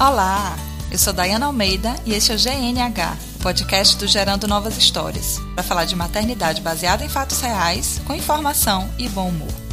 Olá, eu sou Dayana Almeida e este é o GNH, o podcast do Gerando Novas Histórias, para falar de maternidade baseada em fatos reais, com informação e bom humor.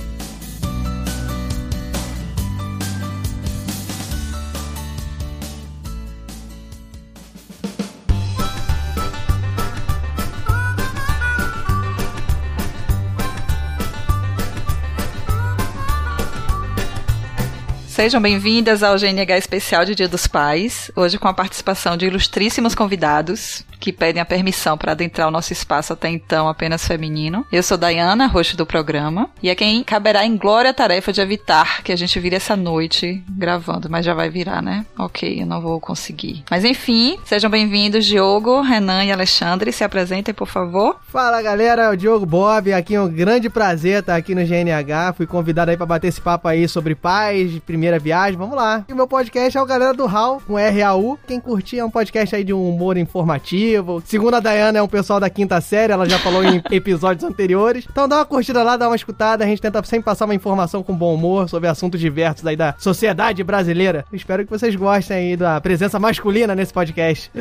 Sejam bem-vindas ao GNH especial de Dia dos Pais, hoje com a participação de ilustríssimos convidados que pedem a permissão para adentrar o nosso espaço até então apenas feminino. Eu sou Dayana, host do programa, e é quem caberá em glória a tarefa de evitar que a gente vire essa noite gravando, mas já vai virar, né? Ok, eu não vou conseguir. Mas enfim, sejam bem-vindos, Diogo, Renan e Alexandre. Se apresentem, por favor. Fala galera, é o Diogo Bob. Aqui é um grande prazer estar aqui no GNH. Fui convidado aí para bater esse papo aí sobre pais, primeira viagem. Vamos lá. E o meu podcast é o Galera do Hall, com RAU. Quem curtir é um podcast aí de um humor informativo. Segundo a Dayana, é um pessoal da quinta série, ela já falou em episódios anteriores. Então dá uma curtida lá, dá uma escutada. A gente tenta sempre passar uma informação com bom humor sobre assuntos diversos aí da sociedade brasileira. Espero que vocês gostem aí da presença masculina nesse podcast.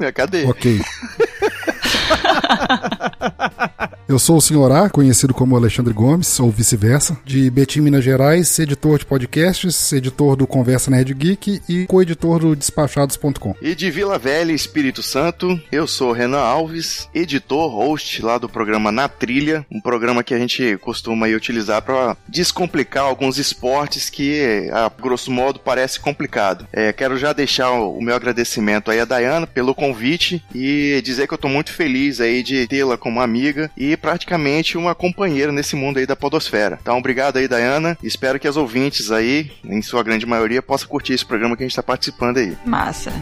É, cadê? Ok. Eu sou o Senhor A, conhecido como Alexandre Gomes, ou vice-versa, de Betim, Minas Gerais, editor de podcasts, editor do Conversa Nerd Geek e co-editor do Despachados.com. E de Vila Velha, Espírito Santo, eu sou Renan Alves, editor, host lá do programa Na Trilha, um programa que a gente costuma utilizar para descomplicar alguns esportes que, a grosso modo, parece complicado. É, quero já deixar o meu agradecimento aí a Dayana pelo convite e dizer que eu tô muito feliz aí de tê-la como amiga e praticamente uma companheira nesse mundo aí da podosfera. Então, obrigado aí, Dayana. Espero que as ouvintes aí, em sua grande maioria, possam curtir esse programa que a gente está participando aí. Massa.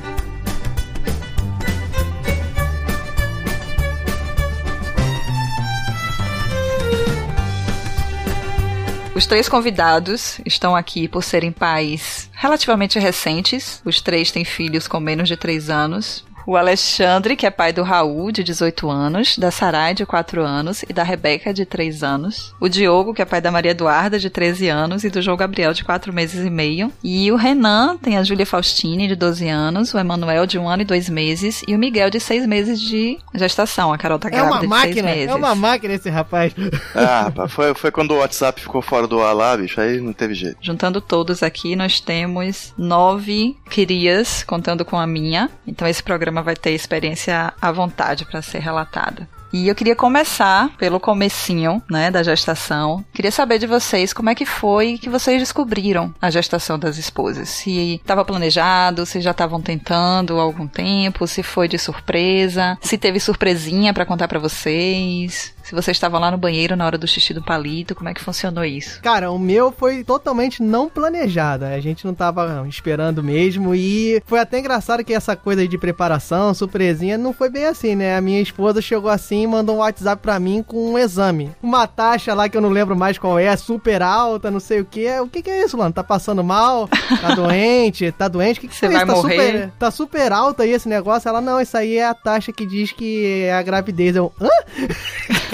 Os três convidados estão aqui por serem pais relativamente recentes. Os três têm filhos com menos de três anos. O Alexandre, que é pai do Raul, de 18 anos, da Sarai, de 4 anos, e da Rebeca, de 3 anos. O Diogo, que é pai da Maria Eduarda, de 13 anos, e do João Gabriel, de 4 meses e meio. E o Renan tem a Júlia Faustini, de 12 anos, o Emanuel, de 1 ano e 2 meses, e o Miguel, de 6 meses de gestação. A Carol tá É grávida uma de máquina, 6 meses. é uma máquina esse rapaz. Ah, rapaz, foi, foi quando o WhatsApp ficou fora do ar lá, bicho, aí não teve jeito. Juntando todos aqui, nós temos nove crias, contando com a minha. Então esse programa vai ter experiência à vontade para ser relatada. E eu queria começar pelo comecinho, né, da gestação. Queria saber de vocês como é que foi que vocês descobriram a gestação das esposas. Se estava planejado, se já estavam tentando há algum tempo, se foi de surpresa, se teve surpresinha para contar para vocês. Se vocês estavam lá no banheiro na hora do xixi do palito, como é que funcionou isso? Cara, o meu foi totalmente não planejado. A gente não tava esperando mesmo. E foi até engraçado que essa coisa de preparação, surpresinha, não foi bem assim, né? A minha esposa chegou assim e mandou um WhatsApp pra mim com um exame. Uma taxa lá que eu não lembro mais qual é, super alta, não sei o que. O que, que é isso, mano? Tá passando mal? Tá doente? Tá doente? O que, que Você é vai isso? Tá morrer? super, tá super alta aí esse negócio. Ela, não, isso aí é a taxa que diz que é a gravidez. Eu, hã?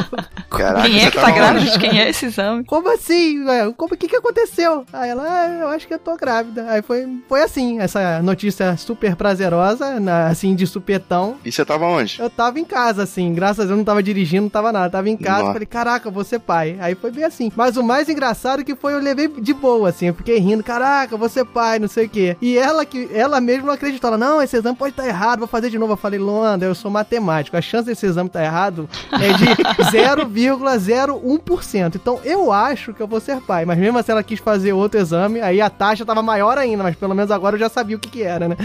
Caraca, quem é você que tá tava grávida? Quem é esse exame? Como assim? Como que que aconteceu? Aí ela, ah, eu acho que eu tô grávida. Aí foi, foi assim, essa notícia super prazerosa, na- assim, de supetão. E você tava onde? Eu tava em casa, assim, graças a Deus não tava dirigindo, não tava nada. Tava em casa, Nossa. falei, caraca, eu vou ser pai. Aí foi bem assim. Mas o mais engraçado que foi, eu levei de boa, assim, eu fiquei rindo, caraca, eu vou ser pai, não sei o quê. E ela que ela mesma não acreditou. Ela, não, esse exame pode estar errado, vou fazer de novo. Eu falei, Luanda, eu sou matemático. A chance desse exame estar errado é de 0,01%. Então eu acho que eu vou ser pai. Mas mesmo assim ela quis fazer outro exame, aí a taxa tava maior ainda, mas pelo menos agora eu já sabia o que que era, né?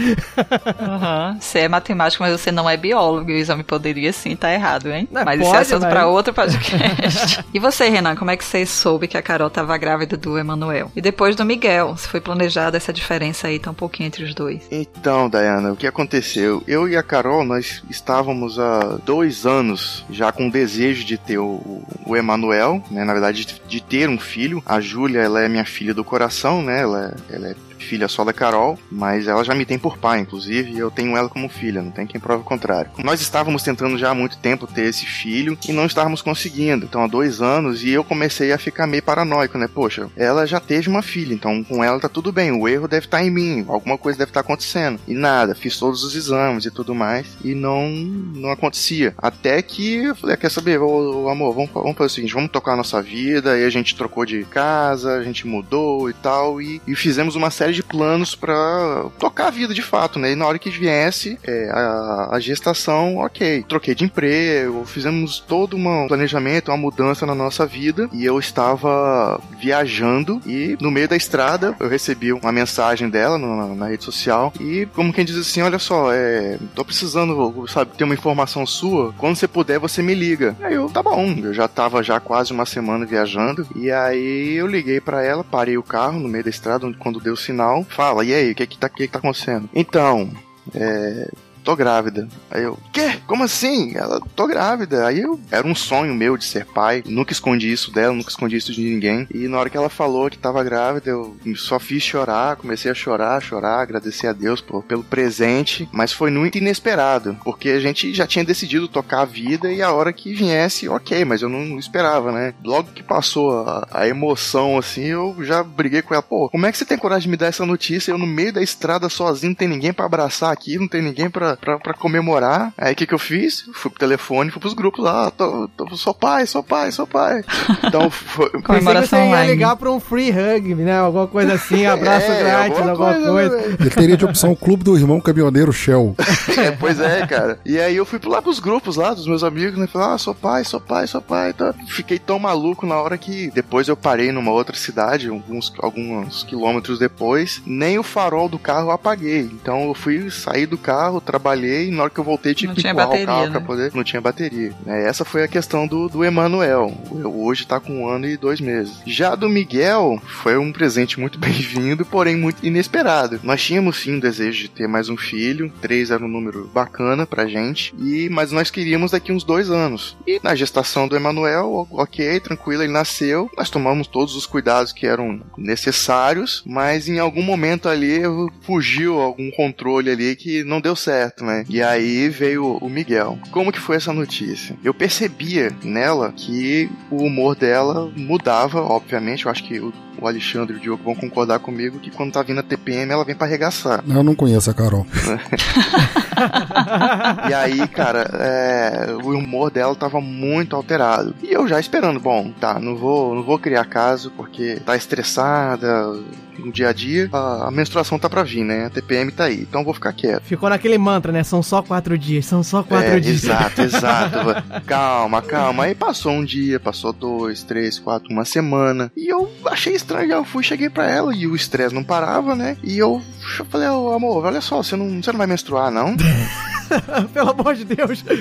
Aham. Você é matemático, mas você não é biólogo. E o exame poderia sim estar errado, hein? Não, mas isso é pode, assunto mas- pra outro podcast. e você, Renan, como é que você soube que a Carol tava grávida do Emanuel? E depois do Miguel, se foi planejada essa diferença aí, tá um pouquinho entre os dois. Então, Dayana, o que aconteceu? Eu e a Carol, nós estávamos há dois anos já com o desejo de ter o, o Emanuel, né? Na verdade, de, ter um filho. A Júlia, ela é minha filha do coração, né? Ela, ela é filha só da Carol, mas ela já me tem por pai, inclusive, e eu tenho ela como filha, não tem quem prove o contrário. Nós estávamos tentando já há muito tempo ter esse filho e não estávamos conseguindo. Então, há dois anos, e eu comecei a ficar meio paranoico, né? Poxa, ela já teve uma filha, então com ela tá tudo bem, o erro deve estar tá em mim, alguma coisa deve estar tá acontecendo. E nada, fiz todos os exames e tudo mais, e não, não acontecia. Até que eu falei, ah, quer saber, ô, amor, vamos, vamos fazer o seguinte, vamos tocar a nossa vida, e a gente trocou de casa, a gente mudou e tal, e, e fizemos uma série de planos para tocar a vida de fato, né? E na hora que viesse é, a, a, gestação, ok. Troquei de emprego, fizemos todo um planejamento, uma mudança na nossa vida, e eu estava viajando, e no meio da estrada eu recebi uma mensagem dela na, na rede social, e como quem diz assim, olha só, é, tô precisando, sabe, ter uma informação sua, quando você puder você me liga. Aí eu, tá bom, eu já tava já quase uma semana viajando, e aí eu liguei para ela, parei o carro no meio da estrada, quando deu o sinal, fala, e aí, o que que tá, que que tá acontecendo? Então, é, tô grávida. Aí eu, quê? Como assim? Ela, tô grávida. Aí eu, era um sonho meu de ser pai. Nunca escondi isso dela, nunca escondi isso de ninguém. E na hora que ela falou que tava grávida, eu só fiz chorar, comecei a chorar, chorar, agradecer a Deus por, pelo presente. Mas foi muito inesperado, porque a gente já tinha decidido tocar a vida e a hora que viesse, ok, mas eu não, não esperava, né? Logo que passou a, a, emoção, assim, eu já briguei com ela. Pô, como é que você tem coragem de me dar essa notícia? Eu no meio da estrada sozinho, não tem ninguém para abraçar aqui, não tem ninguém para pra, pra, comemorar. Aí o que, que eu fiz? Fui pro telefone, fui pros grupos lá, tô, tô, sou pai, sou pai, sou pai. Então foi. Comemoração você ia ligar pra um free hug, né? Alguma coisa assim, abraço é, grátis, alguma, alguma coisa. coisa. Ele teria de opção o clube do irmão caminhoneiro Shell. é, pois é, cara. E aí eu fui lá pros grupos lá dos meus amigos, né? Falei, ah, sou pai, sou pai, sou pai. Então, fiquei tão maluco na hora que depois eu parei numa outra cidade, alguns, alguns quilômetros depois, nem o farol do carro eu apaguei. Então eu fui sair do carro, trabalhar trabalhei e na hora que eu voltei tive que empurrar bateria, o carro né? pra poder. Não tinha bateria. É, essa foi a questão do, do Emanuel. Hoje tá com um ano e dois meses. Já do Miguel, foi um presente muito bem-vindo, porém muito inesperado. Nós tínhamos sim o desejo de ter mais um filho. Três era um número bacana pra gente. E, mas nós queríamos daqui uns dois anos. E na gestação do Emanuel, ok, tranquilo, ele nasceu. Nós tomamos todos os cuidados que eram necessários, mas em algum momento ali fugiu algum controle ali que não deu certo né? E aí veio o Miguel. Como que foi essa notícia? Eu percebia nela que o humor dela mudava, obviamente. Eu acho que o o Alexandre e o Diogo vão concordar comigo que quando tá vindo a TPM, ela vem para arregaçar. Eu não conheço a Carol. e aí, cara, é, o humor dela tava muito alterado. E eu já esperando, bom, tá, não vou, não vou criar caso porque tá estressada, no dia a dia, a, a, menstruação tá pra vir, né? A TPM tá aí, então vou ficar quieto. Ficou naquele mantra, né? São só quatro dias, são só quatro é, dias. Exato, exato. calma, calma. Aí passou um dia, passou dois, três, quatro, uma semana. E eu achei estranho, eu fui, cheguei pra ela e o estresse não parava, né? E eu, eu falei, oh, amor, olha só, você não, você não vai menstruar, não? Pelo amor de Deus.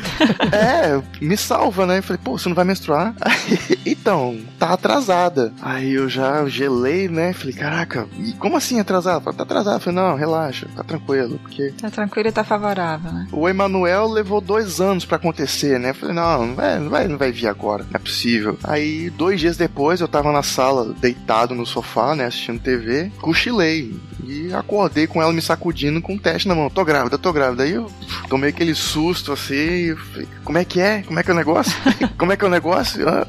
É, me salva, né? Eu falei, pô, você não vai menstruar? então, tá atrasada. Aí eu já gelei, né? Falei, caraca, e como assim atrasada? Falei, tá atrasada. Falei, não, relaxa, tá tranquilo, porque... Tá tranquilo e tá favorável, né? O Emanuel levou dois anos para acontecer, né? Falei, não, não vai, não vai, não vai vir agora, não é possível. Aí, dois dias depois, eu tava na sala, deitado no sofá, né, assistindo TV, cochilei. E acordei com ela me sacudindo com um teste na mão. Tô grávida, tô grávida. Aí eu tomei aquele susto assim. Falei, como é que é? Como é que é o negócio? como é que é o negócio? Ah,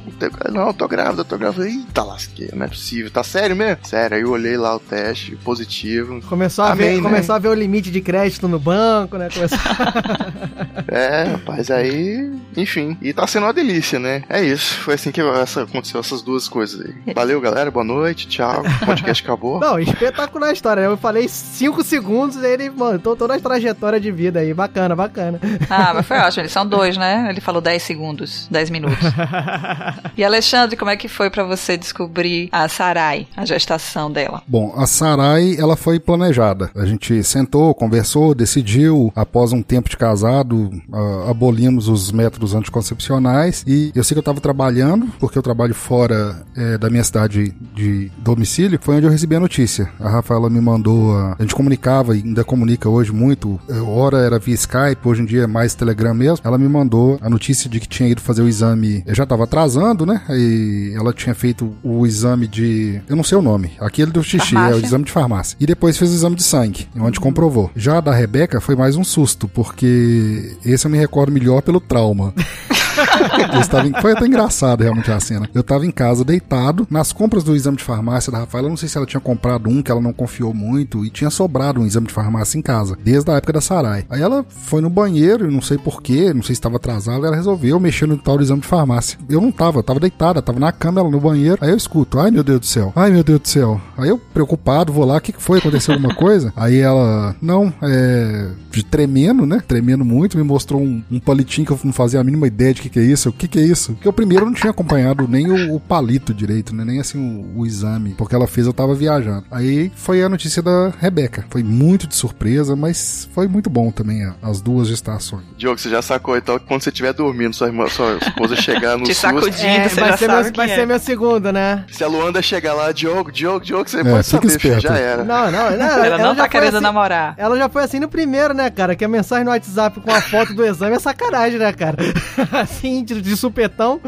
não, tô grávida, tô grávida. Eita lasqueira, não é possível. Tá sério mesmo? Sério. Aí eu olhei lá o teste, positivo. Começou a, Amém, ver, né? começou a ver o limite de crédito no banco, né? Começou... é, rapaz, aí. Enfim. E tá sendo uma delícia, né? É isso. Foi assim que essa, aconteceu essas duas coisas aí. Valeu, galera. Boa noite. Tchau. O podcast acabou. Não, espetacular a história. Eu falei 5 segundos e ele montou toda a trajetória de vida aí. Bacana, bacana. Ah, mas foi ótimo. Eles são dois, né? Ele falou 10 segundos, 10 minutos. e Alexandre, como é que foi para você descobrir a Sarai, a gestação dela? Bom, a Sarai, ela foi planejada. A gente sentou, conversou, decidiu. Após um tempo de casado, uh, abolimos os métodos anticoncepcionais. E eu sei que eu estava trabalhando, porque eu trabalho fora é, da minha cidade de domicílio. Foi onde eu recebi a notícia. A Rafaela me mandou. A, a gente comunicava e ainda comunica hoje muito. Hora era via Skype Skype, hoje em dia é mais Telegram mesmo. Ela me mandou a notícia de que tinha ido fazer o exame. Eu já tava atrasando, né? E ela tinha feito o exame de. Eu não sei o nome. Aquele do xixi, Farmácia. é o exame de farmácia. E depois fez o exame de sangue, onde comprovou. Já a da Rebeca foi mais um susto, porque esse eu me recordo melhor pelo trauma. Eu estava em- Foi até engraçado realmente a cena. Eu tava em casa deitado, nas compras do exame de farmácia da Rafaela, eu não sei se ela tinha comprado um que ela não confiou muito e tinha sobrado um exame de farmácia em casa, desde a época da Sarai. Aí ela foi no banheiro, não sei porquê, não sei se estava atrasada, ela resolveu mexer no tal do exame de farmácia. Eu não tava, eu tava deitada, tava na cama, ela no banheiro. Aí eu escuto, ai meu Deus do céu, ai meu Deus do céu. Aí eu, preocupado, vou lá, o que, que foi? Aconteceu alguma coisa? Aí ela, não, é. tremendo, né? Tremendo muito, me mostrou um, um palitinho que eu não fazia a mínima ideia de que, que é isso. O que, que é isso? Porque eu primeiro não tinha acompanhado nem o, o palito direito, né? Nem assim o, o exame. Porque ela fez, eu tava viajando. Aí foi a notícia da Rebeca. Foi muito de surpresa, mas foi muito bom também a- as duas gestações. Diogo, você já sacou então que quando você estiver dormindo, sua, irmã, sua esposa chegar no Te susto. sacudindo, É, você vai ser, meu, vai é. ser meu segundo, né? Se a Luanda chegar lá, Diogo, Diogo, Diogo, você É, pode fica saber, esperto. já era. Não, não, não. Ela não já tá querendo assim- namorar. Ela já foi assim no primeiro, né, cara? Que a mensagem no WhatsApp com a foto do exame é sacanagem, né, cara? assim, de, de supetão.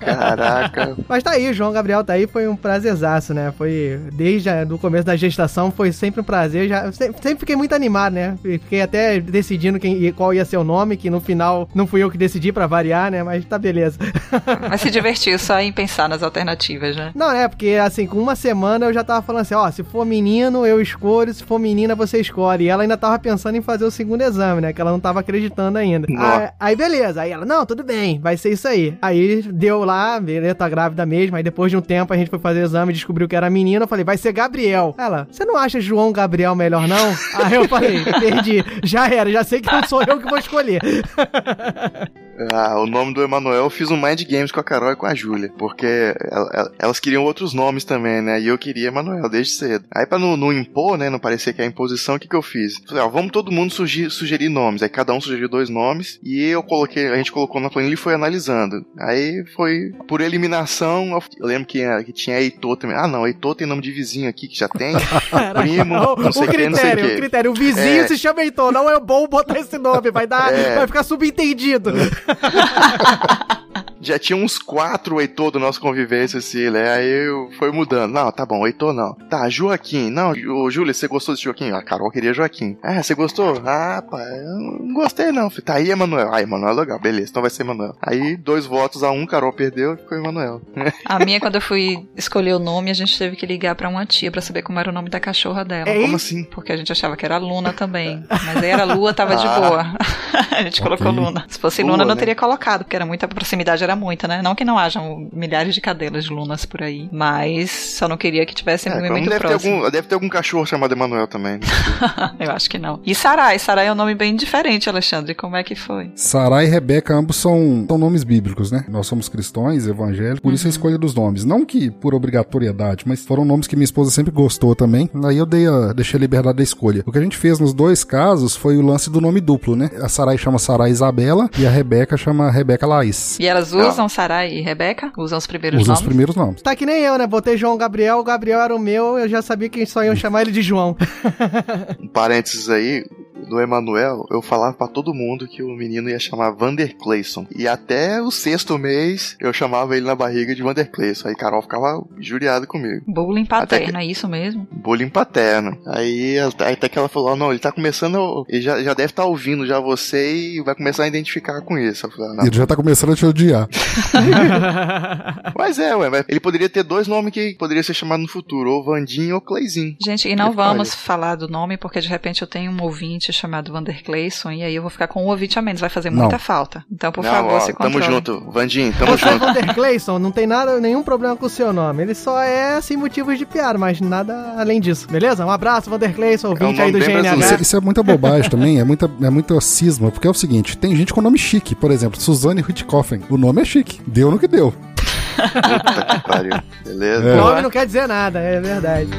Caraca. Mas tá aí, João Gabriel tá aí, foi um prazerzaço, né? Foi, desde o começo da gestação, foi sempre um prazer. Já, sempre, sempre fiquei muito animado, né? Fiquei até decidindo quem, qual ia ser o nome, que no final não fui eu que decidi pra variar, né? Mas tá beleza. Mas se divertiu só em pensar nas alternativas, né? Não, é, porque assim, com uma semana eu já tava falando assim, ó, se for menino, eu escolho, se for menina, você escolhe. E ela ainda tava pensando em fazer o segundo exame, né? Que ela não tava acreditando ainda. Aí, aí beleza, aí ela, não, tudo bem, vai ser isso aí. Aí deu lá, beleza, tá grávida mesmo. Aí depois de um tempo a gente foi fazer o exame e descobriu que era menina. Eu falei, vai ser Gabriel. Ela, você não acha João Gabriel melhor, não? aí eu falei, perdi. Já era, já sei que não sou eu que vou escolher. Ah, o nome do Emanuel eu fiz um Mind Games com a Carol e com a Júlia. Porque ela- ela- elas queriam outros nomes também, né? E eu queria Emanuel desde cedo. Aí pra não, não impor, né? Não parecer que é imposição, o que, que eu fiz? Falei, ó, vamos todo mundo sugerir, sugerir nomes. Aí cada um sugeriu dois nomes. E eu coloquei, a gente colocou na planilha e foi analisando. Aí foi por eliminação. Eu, lembro que, eh, que tinha Heitor também. Ah, não, Heitor tem nome de vizinho aqui que já tem. Primo, o, não sei o o que, não sei o critério, o que. critério. O vizinho É. se chama Heitor, não é bom botar esse nome, vai dar, É. vai ficar subentendido. Já tinha uns quatro Heitor do nosso convivência, assim, né? Aí eu foi mudando. Não, tá bom, Heitor não. Tá, Joaquim. Não, ô, Júlia, você gostou desse Joaquim? A Carol queria Joaquim. Ah, você gostou? Ah, pá, eu não gostei não. Tá aí, Emanuel. Ah, Emanuel é legal, beleza, então vai ser Emanuel. Aí, dois votos a um, Carol perdeu e ficou Emanuel. A minha, quando eu fui escolher o nome, a gente teve que ligar pra uma tia pra saber como era o nome da cachorra dela. Ei. Como assim? Porque a gente achava que era Luna também. Mas aí era Lua, tava de Ah. boa. a gente colocou Luna. Se fosse Lua, Luna, não né? teria colocado, porque era muita proximidade, era muita, né? Não que não hajam milhares de cadelas de Lunas por aí. Mas só não queria que tivesse É, muito então deve, ter próximo. algum, deve ter algum cachorro chamado Emanuel também. Eu acho que não. E Sarai, Sarai é um nome bem diferente, Alexandre. Como é que foi? Sarai e Rebeca, ambos são, são nomes bíblicos, né? Nós somos cristãos, evangélicos, por isso a escolha dos nomes. Não que por obrigatoriedade, mas foram nomes que minha esposa sempre gostou também. Aí eu dei a, deixei a liberdade da escolha. O que a gente fez nos dois casos foi o lance do nome duplo, né? A Sarai chama Sarai Isabela e a Rebeca chama Rebeca Laís. E elas usam Sarai e Rebeca? Usam os primeiros Usam os nomes? primeiros nomes. Tá que nem eu, né? Botei João Gabriel, o Gabriel era o meu, eu já sabia que só iam chamar ele de João. Um parênteses aí, do Emanuel, eu falava pra todo mundo que o menino ia chamar Vander Clayson. E até o sexto mês eu chamava ele na barriga de Vander Clayson. Aí Carol ficava injuriada comigo. Bullying Até paterno, é isso mesmo? Bullying paterno. Aí até que ela falou: "Ah, não, ele tá começando. Ele já, já deve estar ouvindo já você e vai começar a identificar com isso. Eu falei, ah, não. Ele já tá começando a te odiar. Mas é, ué, mas ele poderia ter dois nomes que poderia ser chamado no futuro, ou Vandinho ou Clayzinho. Gente, e não vamos falar do nome, porque de repente eu tenho um ouvinte chamado Vander Clayson, e aí eu vou ficar com um ouvinte a menos, vai fazer Não. muita falta. Então, por não, favor, ó, se tamo controle. junto. Vandinho, tamo Você é junto. Vander Clayson, não tem nada, nenhum problema com o seu nome. Ele só é, assim, motivos de piada, mas nada além disso, beleza? Um abraço, Vander Clayson, ouvinte É um aí do GNH. Isso, isso é muita bobagem também, é muita, é muita cisma, porque é o seguinte, tem gente com nome chique, por exemplo, Suzanne Hitchcoffen. O nome é chique, deu no que deu. Puta que pariu. Beleza? É. Nome não quer dizer nada, é verdade.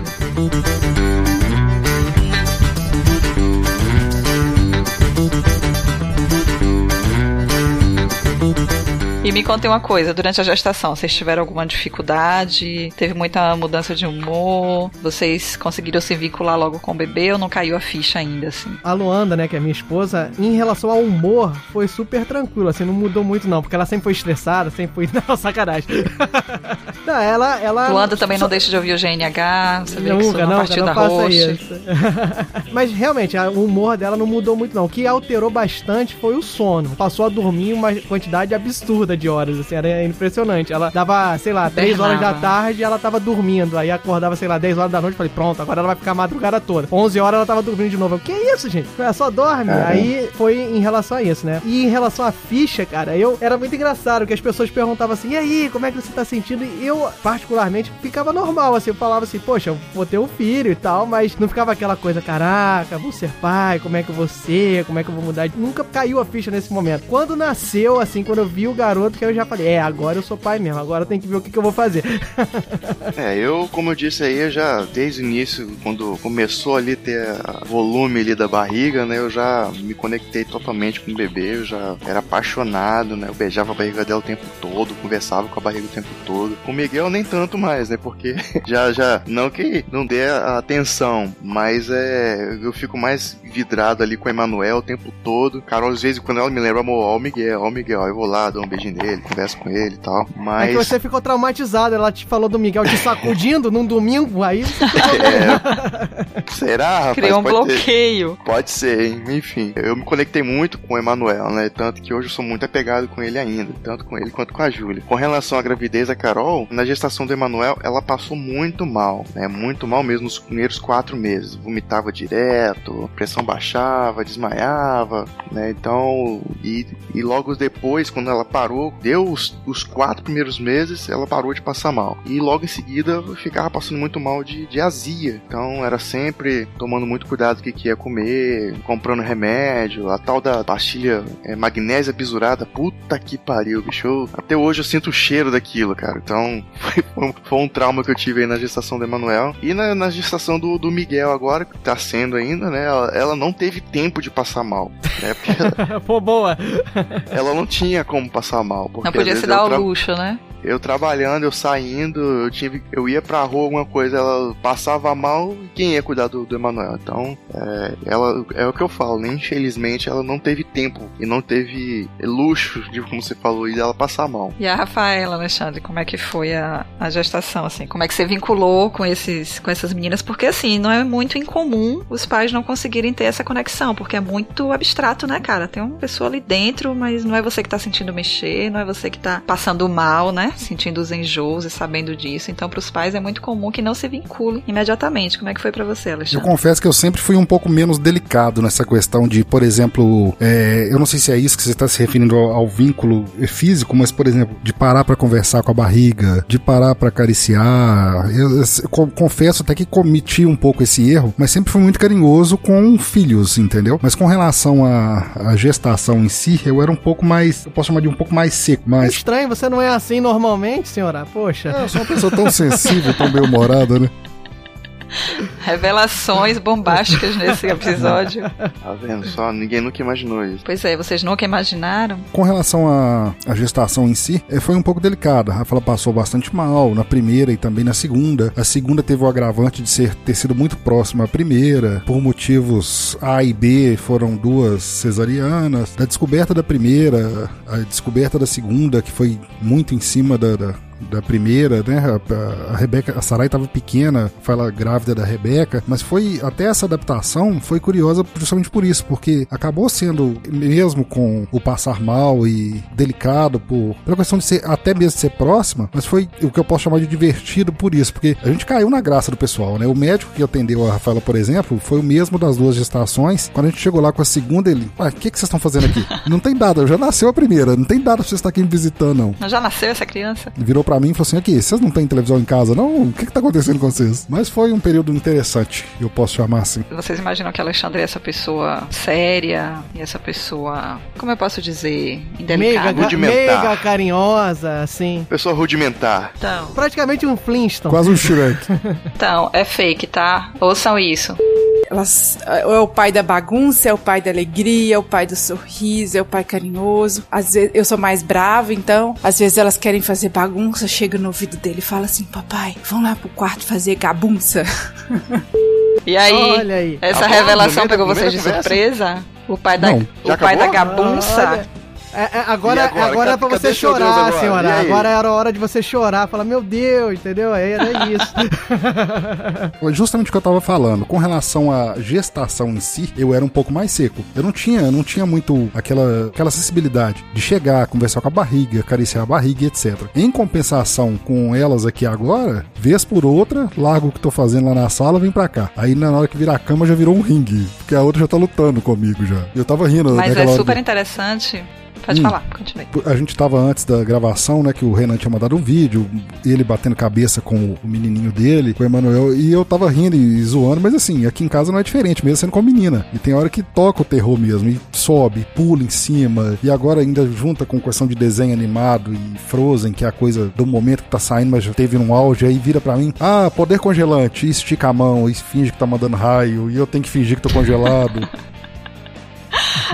E me contem uma coisa, durante a gestação, vocês tiveram alguma dificuldade? Teve muita mudança de humor? Vocês conseguiram se vincular logo com o bebê ou não caiu a ficha ainda, assim? A Luanda, né, que é minha esposa, em relação ao humor, foi super tranquilo, assim, não mudou muito não, porque ela sempre foi estressada, sempre foi... Não, sacanagem. não, ela... ela Luanda também não deixa de ouvir o GNH, você vê que não, não, partiu da roxa. isso. Mas realmente, o humor dela não mudou muito não. O que alterou bastante foi o sono. Passou a dormir uma quantidade absurda de horas, assim, era impressionante. Ela dava, sei lá, 3 horas da tarde e ela tava dormindo. Aí acordava, sei lá, 10 horas da noite, falei, pronto, agora ela vai ficar a madrugada toda. 11 horas ela tava dormindo de novo. Eu, que isso, gente? Ela só dorme. Aí foi em relação a isso, né? E em relação à ficha, cara, eu era muito engraçado que as pessoas perguntavam assim: "E aí, como é que você tá sentindo?" E eu particularmente ficava normal assim, eu falava assim: "Poxa, eu vou ter um filho e tal", mas não ficava aquela coisa, caraca, vou ser pai, como é que eu vou ser? Como é que eu vou mudar? Nunca caiu a ficha nesse momento. Quando nasceu, assim, quando eu vi o garoto, que eu já falei: "É, agora eu sou pai mesmo, agora tem que ver o que, que eu vou fazer". É, eu, como eu disse aí, eu já desde o início, quando começou ali ter a volume ali da barriga, né, eu já me conectei totalmente com o bebê, eu já era apaixonado, né, eu beijava a barriga dela o tempo todo, conversava com a barriga o tempo todo. Com o Miguel nem tanto mais, né, porque já, já, não que não dê a atenção, mas é, eu fico mais vidrado ali com o Emanuel o tempo todo. Carol, às vezes, quando ela me lembra, amor, ó o Miguel, ó o Miguel, eu vou lá, dou um beijinho nele, converso com ele e tal, É mas... que você ficou traumatizado, ela te falou do Miguel te sacudindo num domingo, aí É, será, rapaz? Criou um Pode ter- bloqueio. Pode ser, hein? Enfim, eu me conectei muito com o Emanuel, né? Tanto que hoje eu sou muito apegado com ele ainda, tanto com ele quanto com a Júlia. Com relação à gravidez da Carol, na gestação do Emanuel, ela passou muito mal, né? Muito mal mesmo nos primeiros quatro meses. Vomitava direto, pressão baixava, desmaiava, né? Então, e, e logo depois, quando ela parou, deu os, os quatro primeiros meses, ela parou de passar mal. E logo em seguida, ficava passando muito mal de, de azia. Então, era sempre tomando muito cuidado do que, que ia comer, comprando remédio, a tal da pastilha é, magnésia bisurada. Puta que pariu, bicho. Até hoje eu sinto o cheiro daquilo, cara. Então, foi, foi um- um trauma que eu tive aí na gestação do Emanuel. E na, na gestação do, do Miguel agora, que tá sendo ainda, né? Ela, ela não teve tempo de passar mal, né? Ela, Pô, boa. ela não tinha como passar mal. Porque Não podia se dar ao tra- luxo, né? Eu trabalhando, eu saindo, eu tive, eu ia pra rua alguma coisa, ela passava mal, quem ia cuidar do, do Emanuel? Então, é, ela é o que eu falo, né? Infelizmente, ela não teve tempo e não teve luxo de como você falou e dela passar mal. E a Rafaela, Alexandre, como é que foi a, a gestação, assim? Como é que você vinculou com, esses, com essas meninas? Porque, assim, não é muito incomum os pais não conseguirem ter essa conexão, porque é muito abstrato, né, cara? Tem uma pessoa ali dentro, mas não é você que tá sentindo mexer, não é você que tá passando mal, né? Sentindo os enjoos e sabendo disso. Então, pros pais é muito comum que não se vinculem imediatamente. Como é que foi pra você, Eu Alexandre? confesso que eu sempre fui um pouco menos delicado nessa questão de, por exemplo, é, eu não sei se é isso que você está se referindo ao, ao vínculo físico, mas, por exemplo, de parar para conversar com a barriga, de parar para acariciar. Eu, eu co- confesso até que cometi um pouco esse erro, mas sempre fui muito carinhoso com filhos, entendeu? Mas com relação à, à gestação em si, eu era um pouco mais, eu posso chamar de um pouco mais seco, É mas estranho, você não é assim normalmente, senhora? Poxa. eu sou uma pessoa tão sensível, tão bem-humorada, né? Revelações bombásticas nesse episódio. Tá vendo só? Ninguém nunca imaginou isso. Pois é, vocês nunca imaginaram? Com relação à, à gestação em si, eh, foi um pouco delicada. A Rafaela passou bastante mal na primeira e também na segunda. A segunda teve o agravante de ser, ter sido muito próxima à primeira. Por motivos A e B, foram duas cesarianas. Da descoberta da primeira, a descoberta da segunda, que foi muito em cima da. da da primeira, né? A, a Rebeca, a Sarai estava pequena, foi ela grávida da Rebeca, mas foi até essa adaptação foi curiosa justamente por isso, porque acabou sendo mesmo com o passar mal e delicado por pela questão de ser até mesmo de ser próxima, mas foi o que eu posso chamar de divertido por isso, porque a gente caiu na graça do pessoal, né? O médico que atendeu a Rafaela, por exemplo, foi o mesmo das duas gestações. Quando a gente chegou lá com a segunda, ele, ah, o que, que vocês estão fazendo aqui? não tem data, já nasceu a primeira, não tem data pra vocês estar aqui me visitando, não. Já nasceu essa criança? Virou pra mim e falou assim: aqui, vocês não têm televisão em casa, não? O que, que tá acontecendo com vocês? Mas foi um período interessante, eu posso chamar assim. Vocês imaginam que Alexandre é essa pessoa séria e essa pessoa, como eu posso dizer, Meiga, indelicada? ga- rudimentar. meiga carinhosa, assim. Pessoa rudimentar. Então, Praticamente um Flintstone. Quase um Shrek. então, é fake, tá? Ouçam isso. Elas é o pai da bagunça, é o pai da alegria, é o pai do sorriso, é o pai carinhoso. Às vezes eu sou mais brava, então às vezes elas querem fazer bagunça, chega no ouvido dele e fala assim: "Papai, vamos lá pro quarto fazer gabunça". E aí, Olha aí. essa Ah, revelação pegou vocês de surpresa? O pai da, Não. O pai da gabunça? Olha. É, é, agora, E agora? agora é pra você chorar, agora? senhora. Agora era a hora de você chorar. Falar, meu Deus, entendeu? Aí era isso. Foi justamente o que eu tava falando. Com relação à gestação em si, eu era um pouco mais seco. Eu não tinha, eu não tinha muito aquela, aquela sensibilidade de chegar, conversar com a barriga, acariciar a barriga, etc. Em compensação com elas aqui agora, vez por outra, largo o que tô fazendo lá na sala, vem pra cá. Aí na hora que virar a cama já virou um ringue, porque a outra já tá lutando comigo já. Eu tava rindo Mas é hora super do- interessante. Pode Hum. falar, continue. a gente tava antes da gravação, né? Que o Renan tinha mandado um vídeo, ele batendo cabeça com o menininho dele, com o Emanuel, e eu tava rindo e zoando, mas assim, aqui em casa não é diferente, mesmo sendo com a menina. E tem hora que toca o terror mesmo, e sobe, pula em cima, e agora ainda junta com questão de desenho animado e Frozen, que é a coisa do momento que tá saindo, mas já teve um auge, aí vira pra mim, ah, poder congelante, e estica a mão, e finge que tá mandando raio, e eu tenho que fingir que tô congelado.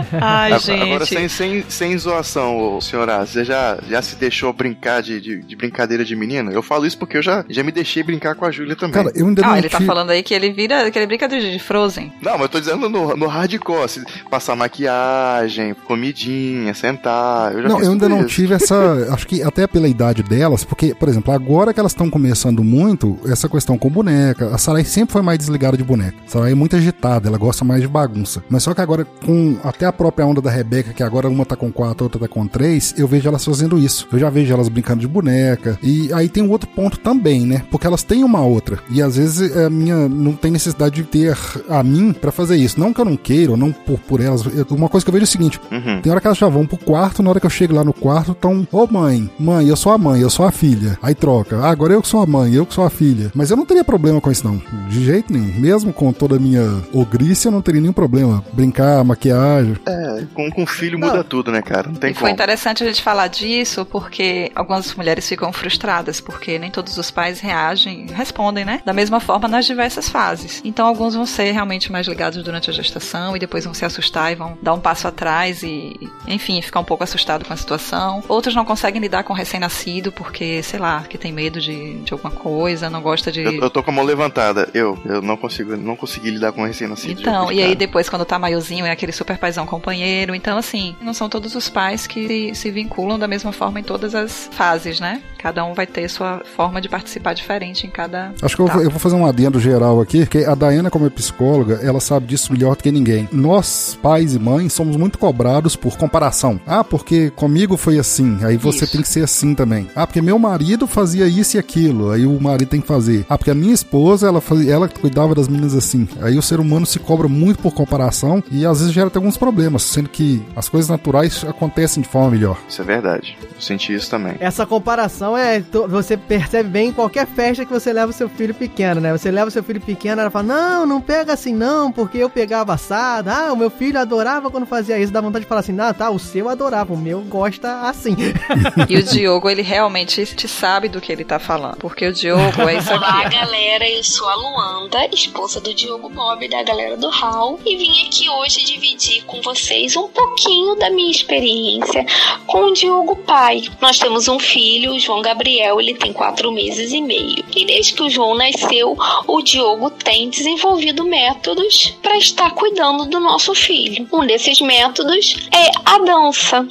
Ai, Agora, gente. agora sem, sem, sem zoação, ô, senhora, você já, já se deixou brincar de, de, de brincadeira de menina? Eu falo isso porque eu já, já me deixei brincar com a Júlia também. Cara, eu ainda Ah, não ele tá falando aí que ele vira, que ele brinca de, Frozen. Não, mas eu tô dizendo no, no hardcore, se passar maquiagem, comidinha, sentar. Eu já Não, eu ainda não isso. tive essa. Acho que até pela idade delas, porque, por exemplo, agora que elas estão começando muito, essa questão com boneca. A Sarai sempre foi mais desligada de boneca. A Sarai é muito agitada, ela gosta mais de bagunça. Mas só que agora, com até a própria onda da Rebeca, que agora uma tá com quatro, outra tá com três, eu vejo elas fazendo isso. Eu já vejo elas brincando de boneca. E aí tem um outro ponto também, né? Porque elas têm uma outra. E às vezes a minha não tem necessidade de ter a mim pra fazer isso. Não que eu não queira, ou não por, por elas. Uma coisa que eu vejo é o seguinte: Uhum. tem hora que elas já vão pro quarto, na hora que eu chego lá no quarto, tão, ô mãe, mãe, eu sou a mãe, eu sou a filha. Aí troca, ah, agora eu que sou a mãe, eu que sou a filha. Mas eu não teria problema com isso, não. De jeito nenhum. Mesmo com toda a minha ogrice, eu não teria nenhum problema. Brincar, maquiagem. É, com, com filho muda tudo, né, cara? Não tem E foi como. interessante a gente falar disso porque algumas mulheres ficam frustradas porque nem todos os pais reagem, respondem, né? Da mesma forma nas diversas fases. Então alguns vão ser realmente mais ligados durante a gestação e depois vão se assustar e vão dar um passo atrás e, enfim, ficar um pouco assustado com a situação. Outros não conseguem lidar com o recém-nascido porque, sei lá, que tem medo de, de alguma coisa, não gosta de. Eu, eu tô com a mão levantada. Eu, eu não consigo, não consegui lidar com recém-nascido. Então, e aí depois quando tá maiozinho é aquele super paizão companheiro. Então, assim, não são todos os pais que se, vinculam da mesma forma em todas as fases, né? Cada um vai ter sua forma de participar diferente em cada. Acho que eu, vou- eu vou fazer um adendo geral aqui, porque a Dayana, como é psicóloga, ela sabe disso melhor do que ninguém. Nós, pais e mães, somos muito cobrados por comparação. Ah, porque comigo foi assim, aí você Isso. tem que ser assim também. Ah, porque meu marido fazia isso e aquilo, aí o marido tem que fazer. Ah, porque a minha esposa, ela, fazia, ela cuidava das meninas assim. Aí o ser humano se cobra muito por comparação e às vezes gera até alguns problemas, sendo que as coisas naturais acontecem de forma melhor. Isso é verdade. Eu senti isso também. Essa comparação é. Você percebe bem em qualquer festa que você leva o seu filho pequeno, né? Você leva o seu filho pequeno, ela fala: Não, não pega assim não, porque eu pegava assado. Ah, o meu filho adorava quando fazia isso. Dá vontade de falar assim: Não, tá, o seu adorava, o meu gosta assim. E o Diogo, ele realmente te sabe do que ele tá falando. Porque o Diogo é isso Olá, aqui. ó. galera. Eu sou a Luanda, esposa do Diogo Bob, da galera do Hall, e vim aqui hoje dividir com vocês um pouquinho da minha experiência com o Diogo pai. Nós temos um filho, o João Gabriel, ele tem quatro meses e meio. E desde que o João nasceu, o Diogo tem desenvolvido métodos para estar cuidando do nosso filho. Um desses métodos é a dança,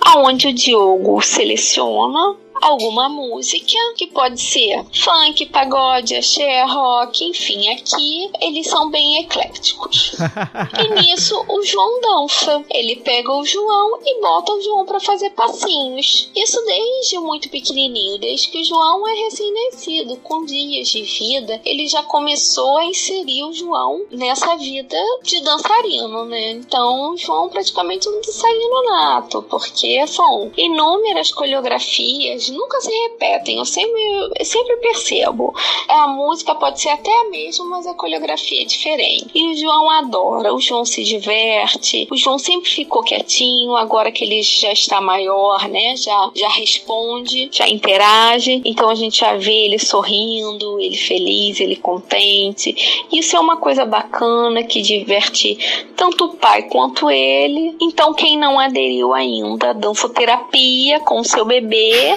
aonde o Diogo seleciona alguma música que pode ser funk, pagode, axé, rock, enfim, aqui eles são bem ecléticos. e nisso o João dança. Ele pega o João e bota o João para fazer passinhos. Isso desde muito pequenininho, desde que o João é recém-nascido, com dias de vida, ele já começou a inserir o João nessa vida de dançarino, né? Então, o João praticamente um dançarino nato, porque são inúmeras coreografias nunca se repetem. Eu sempre, eu sempre percebo. A música pode ser até a mesma, mas a coreografia é diferente. E o João adora, o João se diverte. O João sempre ficou quietinho, agora que ele já está maior, né? Já, já responde, já interage. Então a gente já vê ele sorrindo, ele feliz, ele contente. Isso é uma coisa bacana que diverte tanto o pai quanto ele. Então quem não aderiu ainda, dançoterapia com seu bebê,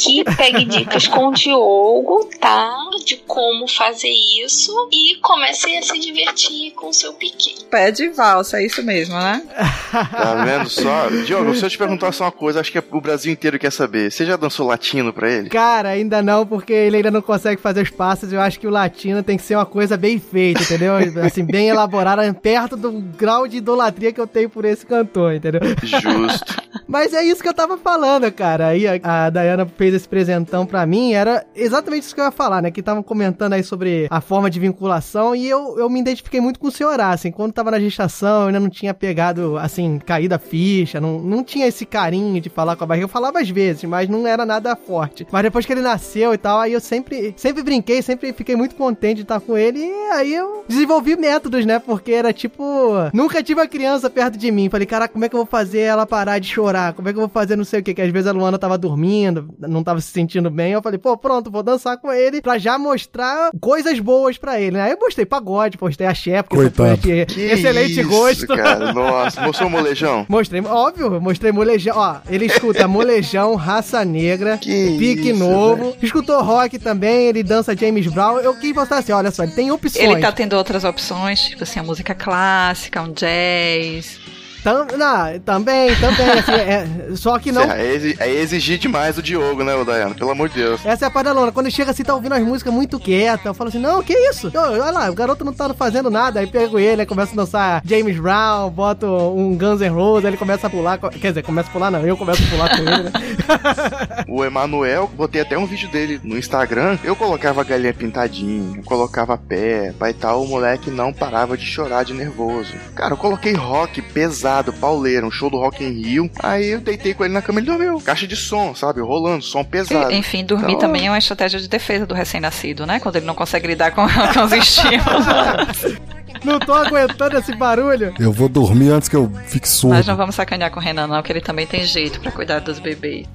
que pegue dicas com o Diogo, tá? De como fazer isso e comece a se divertir com seu pique. Pé de valsa, é isso mesmo, né? Tá vendo só? Diogo, se eu te perguntar só uma coisa, acho que o Brasil inteiro quer saber. Você já dançou latino pra ele? Cara, ainda não, porque ele ainda não consegue fazer os passos. Eu acho que o latino tem que ser uma coisa bem feita, entendeu? Assim, bem elaborada, perto do grau de idolatria que eu tenho por esse cantor, entendeu? Justo. Mas é isso que eu tava falando, cara. Aí a, a Dayana fez esse presentão pra mim, era exatamente isso que eu ia falar, né? Que estavam comentando aí sobre a forma de vinculação e eu, eu me identifiquei muito com o senhor, assim. Quando tava na gestação, eu ainda não tinha pegado, assim, caído a ficha, não, não tinha esse carinho de falar com a barriga. Eu falava às vezes, mas não era nada forte. Mas depois que ele nasceu e tal, aí eu sempre, sempre brinquei, sempre fiquei muito contente de estar com ele e aí eu desenvolvi métodos, né? Porque era tipo, nunca tive uma criança perto de mim. Falei, caraca, como é que eu vou fazer ela parar de chorar? Como é que eu vou fazer não sei o que? Que às vezes a Luana tava dormindo, não tava se sentindo bem. Eu falei, pô, pronto, vou dançar com ele pra já mostrar coisas boas pra ele, né? Aí eu mostrei pagode, postei axé, porque Coitado. de Que excelente isso, gosto. Cara. Nossa, mostrou o molejão? Mostrei, óbvio, mostrei molejão. Ó, ele escuta molejão, raça negra, Que pique isso, novo. Escutou rock também, ele dança James Brown. Eu quis mostrar assim, olha só, ele tem opções. Ele tá tendo outras opções, tipo assim, a música clássica, um jazz. Tam- não, também, também, assim, é, só que não... É, é exigir demais do Diogo, né, ô Dayana? Pelo amor de Deus. Essa é a parte da Lona. Quando chega assim, tá ouvindo as músicas muito quieta. Eu falo assim, não, que isso? Ô, olha lá, o garoto não tá fazendo nada. Aí pego ele, aí começa a dançar James Brown, boto um Guns N' Roses, aí ele começa a pular. Quer dizer, começa a pular não, eu começo a pular com ele, né? O Emanuel, botei até um vídeo dele no Instagram. Eu colocava a galinha pintadinha, eu colocava pé, pai tal, o moleque não parava de chorar de nervoso. Cara, eu coloquei rock pesado, pauleiro, um show do Rock in Rio. Aí eu deitei com ele na cama e ele dormiu. Caixa de som, sabe? Rolando, som pesado. Enfim, dormir Então- também é uma estratégia de defesa do recém-nascido, né? Quando ele não consegue lidar com, com os estímulos. Não tô aguentando esse barulho. Eu vou dormir antes que eu fique surdo. Mas não vamos sacanear com o Renan, não, que ele também tem jeito pra cuidar dos bebês.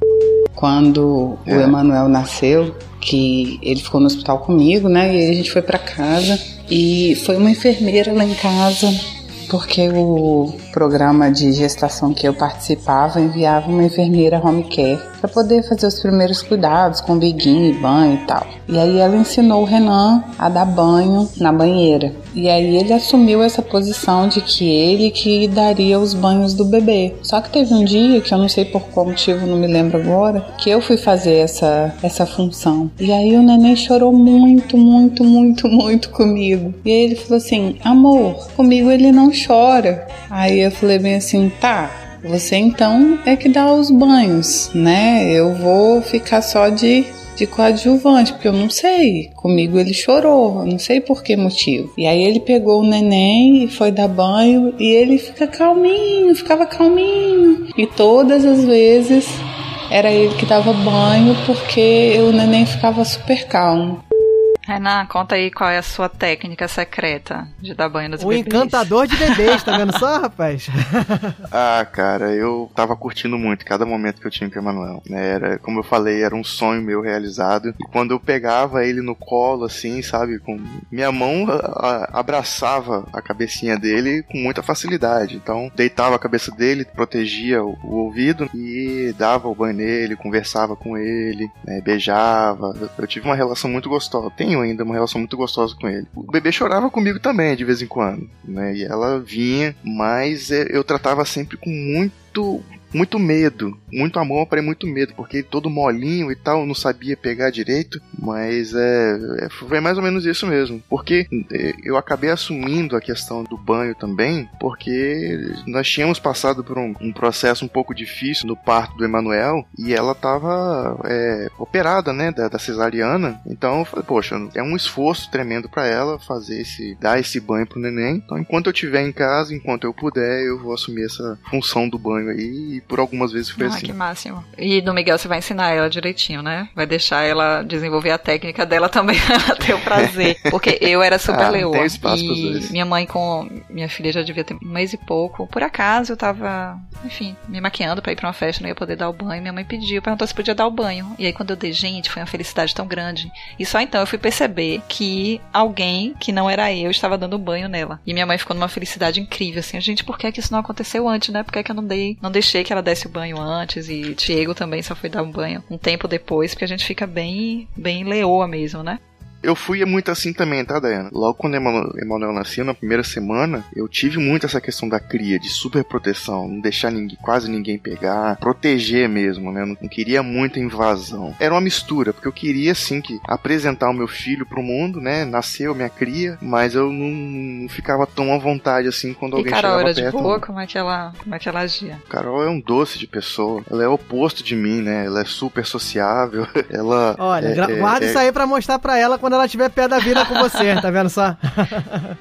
Quando É. o Emanuel nasceu, que ele ficou no hospital comigo, né? E aí a gente foi pra casa e foi uma enfermeira lá em casa, porque o programa de gestação que eu participava enviava uma enfermeira home care para poder fazer os primeiros cuidados com biguinho e banho e tal. E aí ela ensinou o Renan a dar banho na banheira. E aí ele assumiu essa posição de que ele que daria os banhos do bebê. Só que teve um dia que eu não sei por qual motivo, não me lembro agora, que eu fui fazer essa essa função. E aí o neném chorou muito, muito, muito, muito comigo. E aí ele falou assim: "Amor, comigo ele não chora". Aí eu falei bem assim: "Tá, você então é que dá os banhos, né? Eu vou ficar só de de coadjuvante, porque eu não sei. Comigo ele chorou, eu não sei por que motivo. E aí ele pegou o neném e foi dar banho e ele fica calminho, ficava calminho. E todas as vezes era ele que dava banho porque o neném ficava super calmo. Renan, conta aí qual é a sua técnica secreta de dar banho nos O bebês. encantador de bebês, tá vendo só, rapaz? Ah, cara, eu tava curtindo muito cada momento que eu tinha com o Emanuel. Né? Era, como eu falei, era um sonho meu realizado. E quando eu pegava ele no colo, assim, sabe, com minha mão a- a- abraçava a cabecinha dele com muita facilidade. Então, deitava a cabeça dele, protegia o, o ouvido e dava o banho nele, conversava com ele, né, beijava. Eu, eu tive uma relação muito gostosa. Tenho ainda uma relação muito gostosa com ele. O bebê chorava comigo também, de vez em quando, né? E ela vinha, mas é, eu tratava sempre com muito muito medo, muito amor para muito medo, porque todo molinho e tal, não sabia pegar direito, mas é, é, foi mais ou menos isso mesmo, porque é, eu acabei assumindo a questão do banho também, porque nós tínhamos passado por um, um processo um pouco difícil no parto do Emanuel e ela estava é, operada, né, da, da cesariana, então eu falei, poxa, é um esforço tremendo para ela fazer esse, dar esse banho pro neném, então enquanto eu estiver em casa, enquanto eu puder, eu vou assumir essa função do banho aí por algumas vezes foi ah, assim. que máximo. E no Miguel você vai ensinar ela direitinho, né? Vai deixar ela desenvolver a técnica dela também, ela ter o prazer. Porque eu era super Ah, leoa. tem espaço pros e dois. minha mãe com minha filha já devia ter um mês e pouco. Por acaso eu tava, enfim, me maquiando pra ir pra uma festa, não ia poder dar o banho. Minha mãe pediu, perguntou se podia dar o banho. E aí quando eu dei, gente, foi uma felicidade tão grande. E só então eu fui perceber que alguém que não era eu estava dando banho nela. E minha mãe ficou numa felicidade incrível, assim, gente, por que, que isso não aconteceu antes, né? Por que, que eu não dei, não deixei que ela desse o banho antes? E Diego também só foi dar um banho um tempo depois, porque a gente fica bem, bem leoa mesmo, né? Eu fui muito assim também, tá, Dayana? Logo quando Emanuel Emanuel nasceu, na primeira semana, eu tive muito essa questão da cria, de super proteção, não deixar ninguém, quase ninguém pegar, proteger mesmo, né? Eu não, queria muita invasão. Era uma mistura, porque eu queria, assim, que apresentar o meu filho pro mundo, né? Nasceu minha cria, mas eu não, não ficava tão à vontade, assim, quando E alguém Carol chegava era de perto. boa, não. como é que ela, como é que ela agia? Carol é um doce de pessoa. Ela é o oposto de mim, né? Ela é super sociável. Ela. Olha, é, é- guarda é- isso aí pra mostrar pra ela quando ela tiver pé da vida com você, tá vendo só?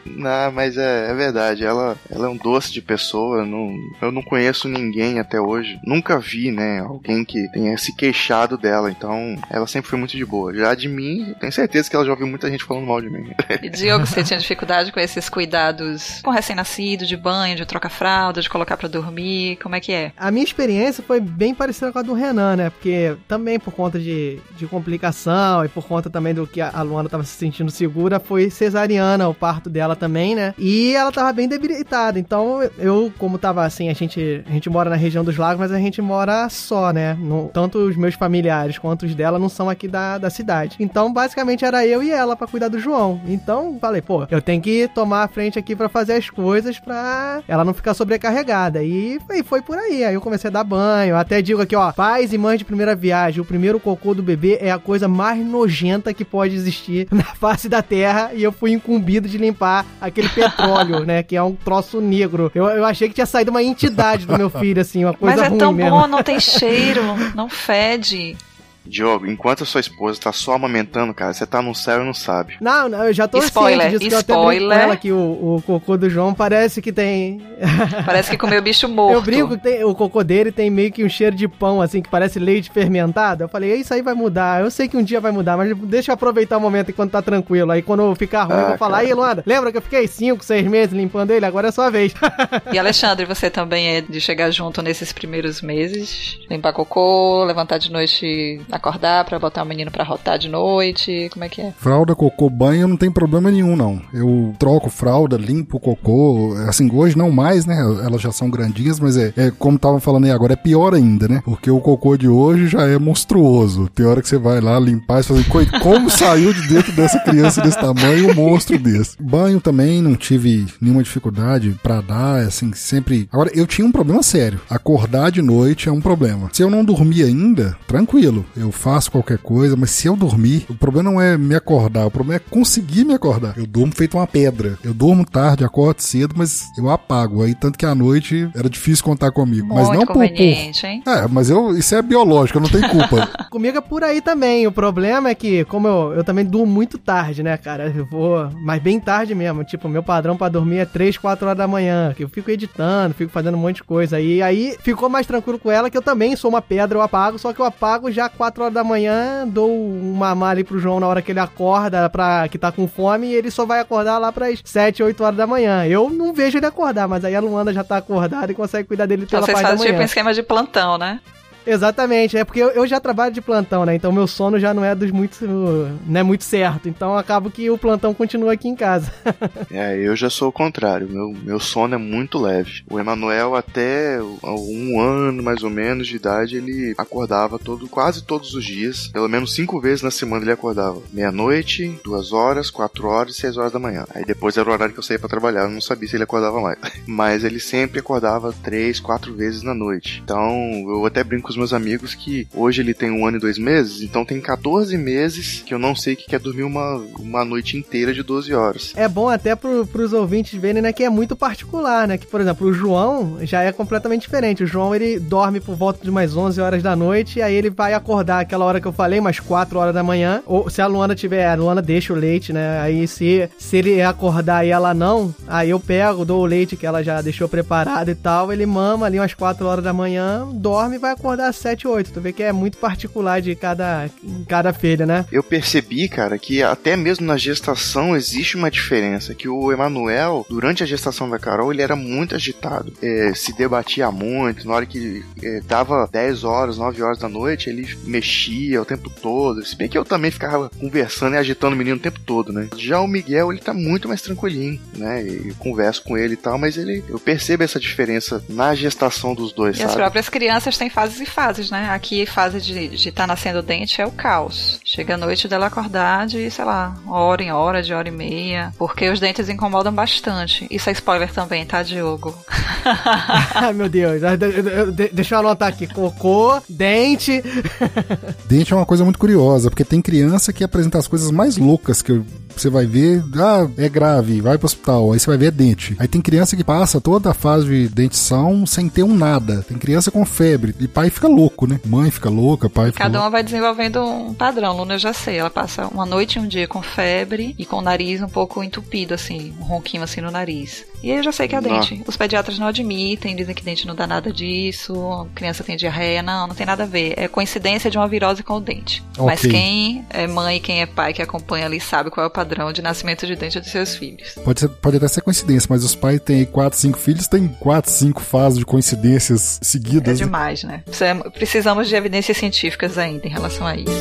Não, mas é, é verdade. Ela, ela é um doce de pessoa. eu Não, eu não conheço ninguém até hoje. Nunca vi, né? Alguém que tenha se queixado dela. Então, ela sempre foi muito de boa. Já de mim, tenho certeza que ela já ouviu muita gente falando mal de mim. E Diogo, você tinha dificuldade com esses cuidados com recém-nascido, de banho, de trocar fralda, de colocar pra dormir? Como é que é? A minha experiência foi bem parecida com a do Renan, né? Porque também por conta de, de complicação e por conta também do que a a Luana tava se sentindo segura, foi cesariana o parto dela também, né? E ela tava bem debilitada. Então eu, como tava assim, a gente, a gente mora na região dos lagos, mas a gente mora só, né? No- tanto os meus familiares quanto os dela não são aqui da, da cidade. Então basicamente era eu e ela pra cuidar do João. Então falei, pô, eu tenho que tomar a frente aqui pra fazer as coisas pra ela não ficar sobrecarregada. E foi, foi por aí. Aí eu comecei a dar banho. Até digo aqui, ó, pais e mães de primeira viagem, o primeiro cocô do bebê é a coisa mais nojenta que pode existir na face da terra. E eu fui incumbido de limpar aquele petróleo, né? Que é um troço negro. Eu, eu achei que tinha saído uma entidade do meu filho, assim, uma coisa Mas é ruim tão mesmo. bom, não tem cheiro, não fede. Diogo, enquanto a sua esposa tá só amamentando, cara, você tá no céu e não sabe. Não, não, eu já tô Spoiler, ciente disso, que eu spoiler. ela que o, o cocô do João parece que tem... Parece que comeu bicho morto. Eu brinco que tem- o cocô dele tem meio que um cheiro de pão, assim, que parece leite fermentado. Eu falei, isso aí vai mudar. Eu sei que um dia vai mudar, mas deixa eu aproveitar o momento enquanto tá tranquilo. Aí quando ficar ruim, eu Ah, vou falar, cara. aí, Luana, lembra que eu fiquei 5, 6 meses limpando ele? Agora é sua vez. E Alexandre, você também é de chegar junto nesses primeiros meses? Limpar cocô, levantar de noite, acordar pra botar o menino pra rotar de noite? Como é que é? Fralda, cocô, banho não tem problema nenhum, não. Eu troco fralda, limpo cocô. Assim, hoje não mais, né? Elas já são grandinhas, mas é, é como estavam falando aí agora, é pior ainda, né? Porque o cocô de hoje já é monstruoso. Tem hora que você vai lá limpar e fala, assim, "Coi, como saiu de dentro dessa criança desse tamanho um monstro desse? Banho também não tive nenhuma dificuldade pra dar, assim, sempre. Agora, eu tinha um problema sério. Acordar de noite é um problema. Se eu não dormir ainda, tranquilo. Eu faço qualquer coisa, mas se eu dormir, o problema não é me acordar, o problema é conseguir me acordar. Eu durmo feito uma pedra. Eu durmo tarde, acordo cedo, mas eu apago. Aí, tanto que à noite era difícil contar comigo. mas Muito não por, por. conveniente, hein? É, mas eu, isso é biológico, eu não tenho culpa. Comigo é por aí também. O problema é que, como eu, eu também durmo muito tarde, né, cara? Eu vou. Mas bem tarde mesmo. Tipo, meu padrão pra dormir é 3, 4 horas da manhã. Que eu fico editando, fico fazendo um monte de coisa. E aí ficou mais tranquilo com ela, que eu também sou uma pedra, eu apago. Só que eu apago já 4 horas da manhã, dou uma ali pro João na hora que ele acorda, pra, que tá com fome, e ele só vai acordar lá pras 7, 8 horas da manhã. Eu não vejo ele acordar, mas aí a Luana já tá acordada e consegue cuidar dele Então pela vocês parte da fazem tipo um manhã. esquema de plantão, né? Exatamente, é porque eu, eu já trabalho de plantão, né? Então meu sono já não é dos muito, não é muito certo. Então acabo que o plantão continua aqui em casa. É, eu já sou o contrário. Meu, meu sono é muito leve. O Emanuel, até um ano mais ou menos de idade, ele acordava todo, quase todos os dias. Pelo menos cinco vezes na semana ele acordava. Meia-noite, duas horas, quatro horas seis horas da manhã. Aí depois era o horário que eu saía pra trabalhar. Eu não sabia se ele acordava mais. Mas ele sempre acordava três, quatro vezes na noite. Então eu até brinco os meus amigos que hoje ele tem um ano e dois meses, então tem 14 meses que eu não sei que quer dormir uma, uma noite inteira de 12 horas. É bom até pro, pros ouvintes verem, né, que é muito particular, né? Que, por exemplo, o João já é completamente diferente. O João, ele dorme por volta de umas 11 horas da noite, e aí ele vai acordar aquela hora que eu falei, umas 4 horas da manhã. Ou se a Luana tiver, a Luana deixa o leite, né? Aí se, se ele acordar e ela não, aí eu pego, dou o leite que ela já deixou preparado e tal, ele mama ali umas 4 horas da manhã, dorme e vai acordar às 7, 8. Tu vê que é muito particular de cada, cada filha, né? Eu percebi, cara, que até mesmo na gestação existe uma diferença, que o Emanuel, durante a gestação da Carol, ele era muito agitado, é, se debatia muito, na hora que é, dava 10 horas, 9 horas da noite, ele mexia o tempo todo, se bem que eu também ficava conversando e agitando o menino o tempo todo, né? Já o Miguel, ele tá muito mais tranquilinho, né? Eu converso com ele e tal, mas ele, eu percebo essa diferença na gestação dos dois, E sabe? as próprias crianças têm fases e fases, né? Aqui, fase de estar tá nascendo dente é o caos. Chega a noite dela acordar de, sei lá, hora em hora, de hora e meia. Porque os dentes incomodam bastante. Isso é spoiler também, tá, Diogo? Ai, meu Deus. De- de- de- Deixa eu anotar aqui. Cocô, dente. Dente é uma coisa muito curiosa, porque tem criança que apresenta as coisas mais loucas que eu- você vai ver, ah, é grave, vai pro hospital, aí você vai ver é dente. Aí tem criança que passa toda a fase de dentição sem ter um nada. Tem criança com febre, e pai fica louco, né? Mãe fica louca, pai fica Cada louco. uma vai desenvolvendo um padrão. Luna eu já sei. Ela passa uma noite e um dia com febre e com o nariz um pouco entupido, assim, um ronquinho assim no nariz. E aí eu já sei que é dente. Os pediatras não admitem, dizem que dente não dá nada disso, a criança tem diarreia. Não, não tem nada a ver. É coincidência de uma virose com o dente. Mas Ok. quem é mãe e quem é pai que acompanha ali sabe qual é o padrão de nascimento de dente dos seus filhos. Pode, ser- pode até ser coincidência, mas os pais têm 4, 5 filhos, tem 4, 5 fases de coincidências É seguidas. né? demais, né? Precisam- Precisamos de evidências científicas ainda em relação a isso.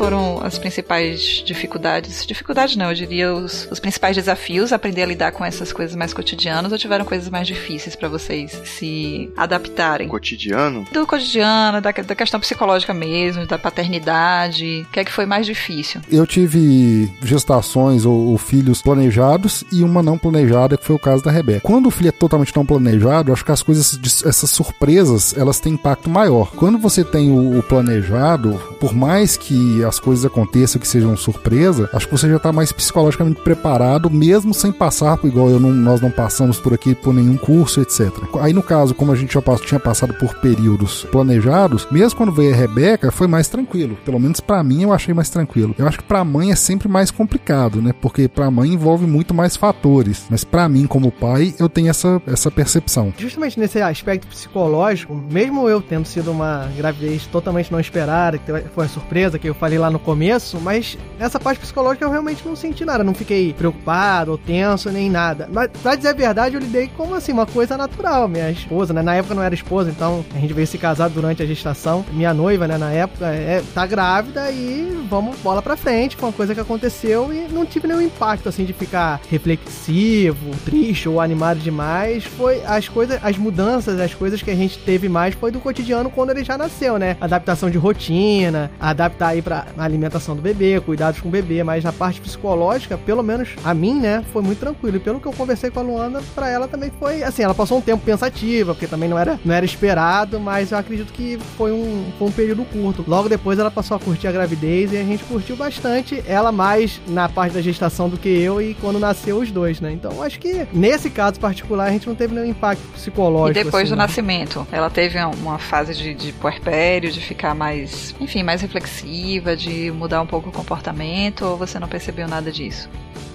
Foram as principais dificuldades. Dificuldades não, eu diria os, os principais desafios, aprender a lidar com essas coisas mais cotidianas ou tiveram coisas mais difíceis pra vocês se adaptarem? Cotidiano, Do cotidiano, da, da questão psicológica mesmo, da paternidade. O que é que foi mais difícil? Eu tive gestações ou, ou filhos planejados e uma não planejada, que foi o caso da Rebeca. Quando o filho é totalmente não planejado, acho que as coisas, essas surpresas, elas têm impacto maior. Quando você tem o, o planejado, por mais que as coisas aconteçam que sejam surpresa, acho que você já tá mais psicologicamente preparado, mesmo sem passar, por- igual eu não- nós não passamos por aqui por nenhum curso, etc. Aí no caso, como a gente já pass- tinha passado por períodos planejados, mesmo quando veio a Rebeca, foi mais tranquilo. Pelo menos pra mim eu achei mais tranquilo. Eu acho que pra mãe é sempre mais complicado, né? Porque pra mãe envolve muito mais fatores. Mas pra mim, como pai, eu tenho essa, essa percepção. Justamente nesse aspecto psicológico, mesmo eu tendo sido uma gravidez totalmente não esperada, que foi uma surpresa que eu falei lá no começo, mas nessa parte psicológica eu realmente não senti nada, não fiquei preocupado ou tenso nem nada. Mas pra dizer a verdade, eu lidei como assim, uma coisa natural. Minha esposa, né? Na época não era esposa, então a gente veio se casar durante a gestação. Minha noiva, né, na época, é, tá grávida e vamos bola pra frente. Foi uma coisa que aconteceu e não tive nenhum impacto assim de ficar reflexivo, triste ou animado demais. Foi as coisas, as mudanças, as coisas que a gente teve mais foi do cotidiano quando ele já nasceu, né? Adaptação de rotina, adaptar aí pra alimentação do bebê, cuidados com o bebê, mas na parte psicológica, pelo menos a mim, né, foi muito tranquilo. E pelo que eu conversei com a Luana, pra ela também foi, assim, ela passou um tempo pensativa, porque também não era, não era esperado, mas eu acredito que foi um, foi um período curto. Logo depois ela passou a curtir a gravidez e a gente curtiu bastante, ela mais na parte da gestação do que eu e quando nasceu os dois, né? Então acho que nesse caso particular a gente não teve nenhum impacto psicológico. E depois assim, do né? nascimento, ela teve uma fase de, de puerpério, de ficar mais, enfim, mais reflexiva, de mudar um pouco o comportamento, ou você não percebeu nada disso?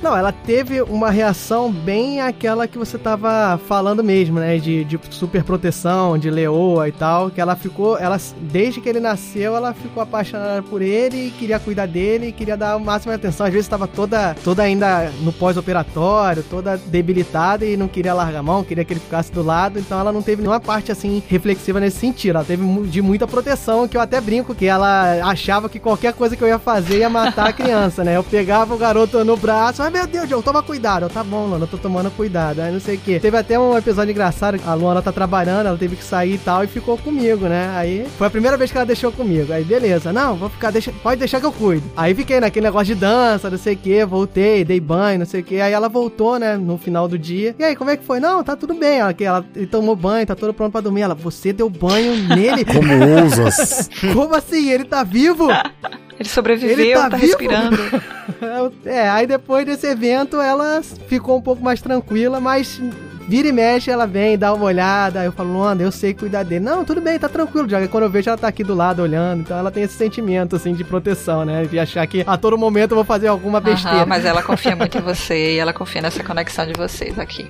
Não, ela teve uma reação bem aquela que você tava falando mesmo, né? De, de super proteção, de leoa e tal. Que ela ficou, ela, desde que ele nasceu, ela ficou apaixonada por ele, queria cuidar dele, queria dar o máximo de atenção. Às vezes estava toda, toda ainda no pós-operatório, toda debilitada e não queria largar a mão, queria que ele ficasse do lado. Então ela não teve nenhuma parte assim reflexiva nesse sentido. Ela teve de muita proteção, que eu até brinco que ela achava que qualquer coisa que eu ia fazer ia matar a criança, né? Eu pegava o garoto no braço, vai meu Deus, João, toma cuidado. Eu, tá bom, Luana, eu tô tomando cuidado. Aí não sei o que. Teve até um episódio engraçado, a Luana tá trabalhando, ela teve que sair e tal, e ficou comigo, né? Aí foi a primeira vez que ela deixou comigo. Aí beleza, não, vou ficar, deixa, pode deixar que eu cuido. Aí fiquei naquele negócio de dança, não sei o que, voltei, dei banho, não sei o que. Aí ela voltou, né, no final do dia. E aí, como é que foi? Não, tá tudo bem. Ela, ela tomou banho, tá todo pronto pra dormir. Ela, você deu banho nele? Como ousas? Como assim? Ele tá vivo? Ele sobreviveu, ele tá, tá respirando. é, aí depois desse evento ela ficou um pouco mais tranquila, mas vira e mexe, ela vem, dá uma olhada. Eu falo, Luanda, eu sei cuidar dele. Não, tudo bem, tá tranquilo. Já quando eu vejo, ela tá aqui do lado olhando. Então ela tem esse sentimento, assim, de proteção, né? De achar que a todo momento eu vou fazer alguma besteira. Aham, mas ela confia muito em você e ela confia nessa conexão de vocês aqui.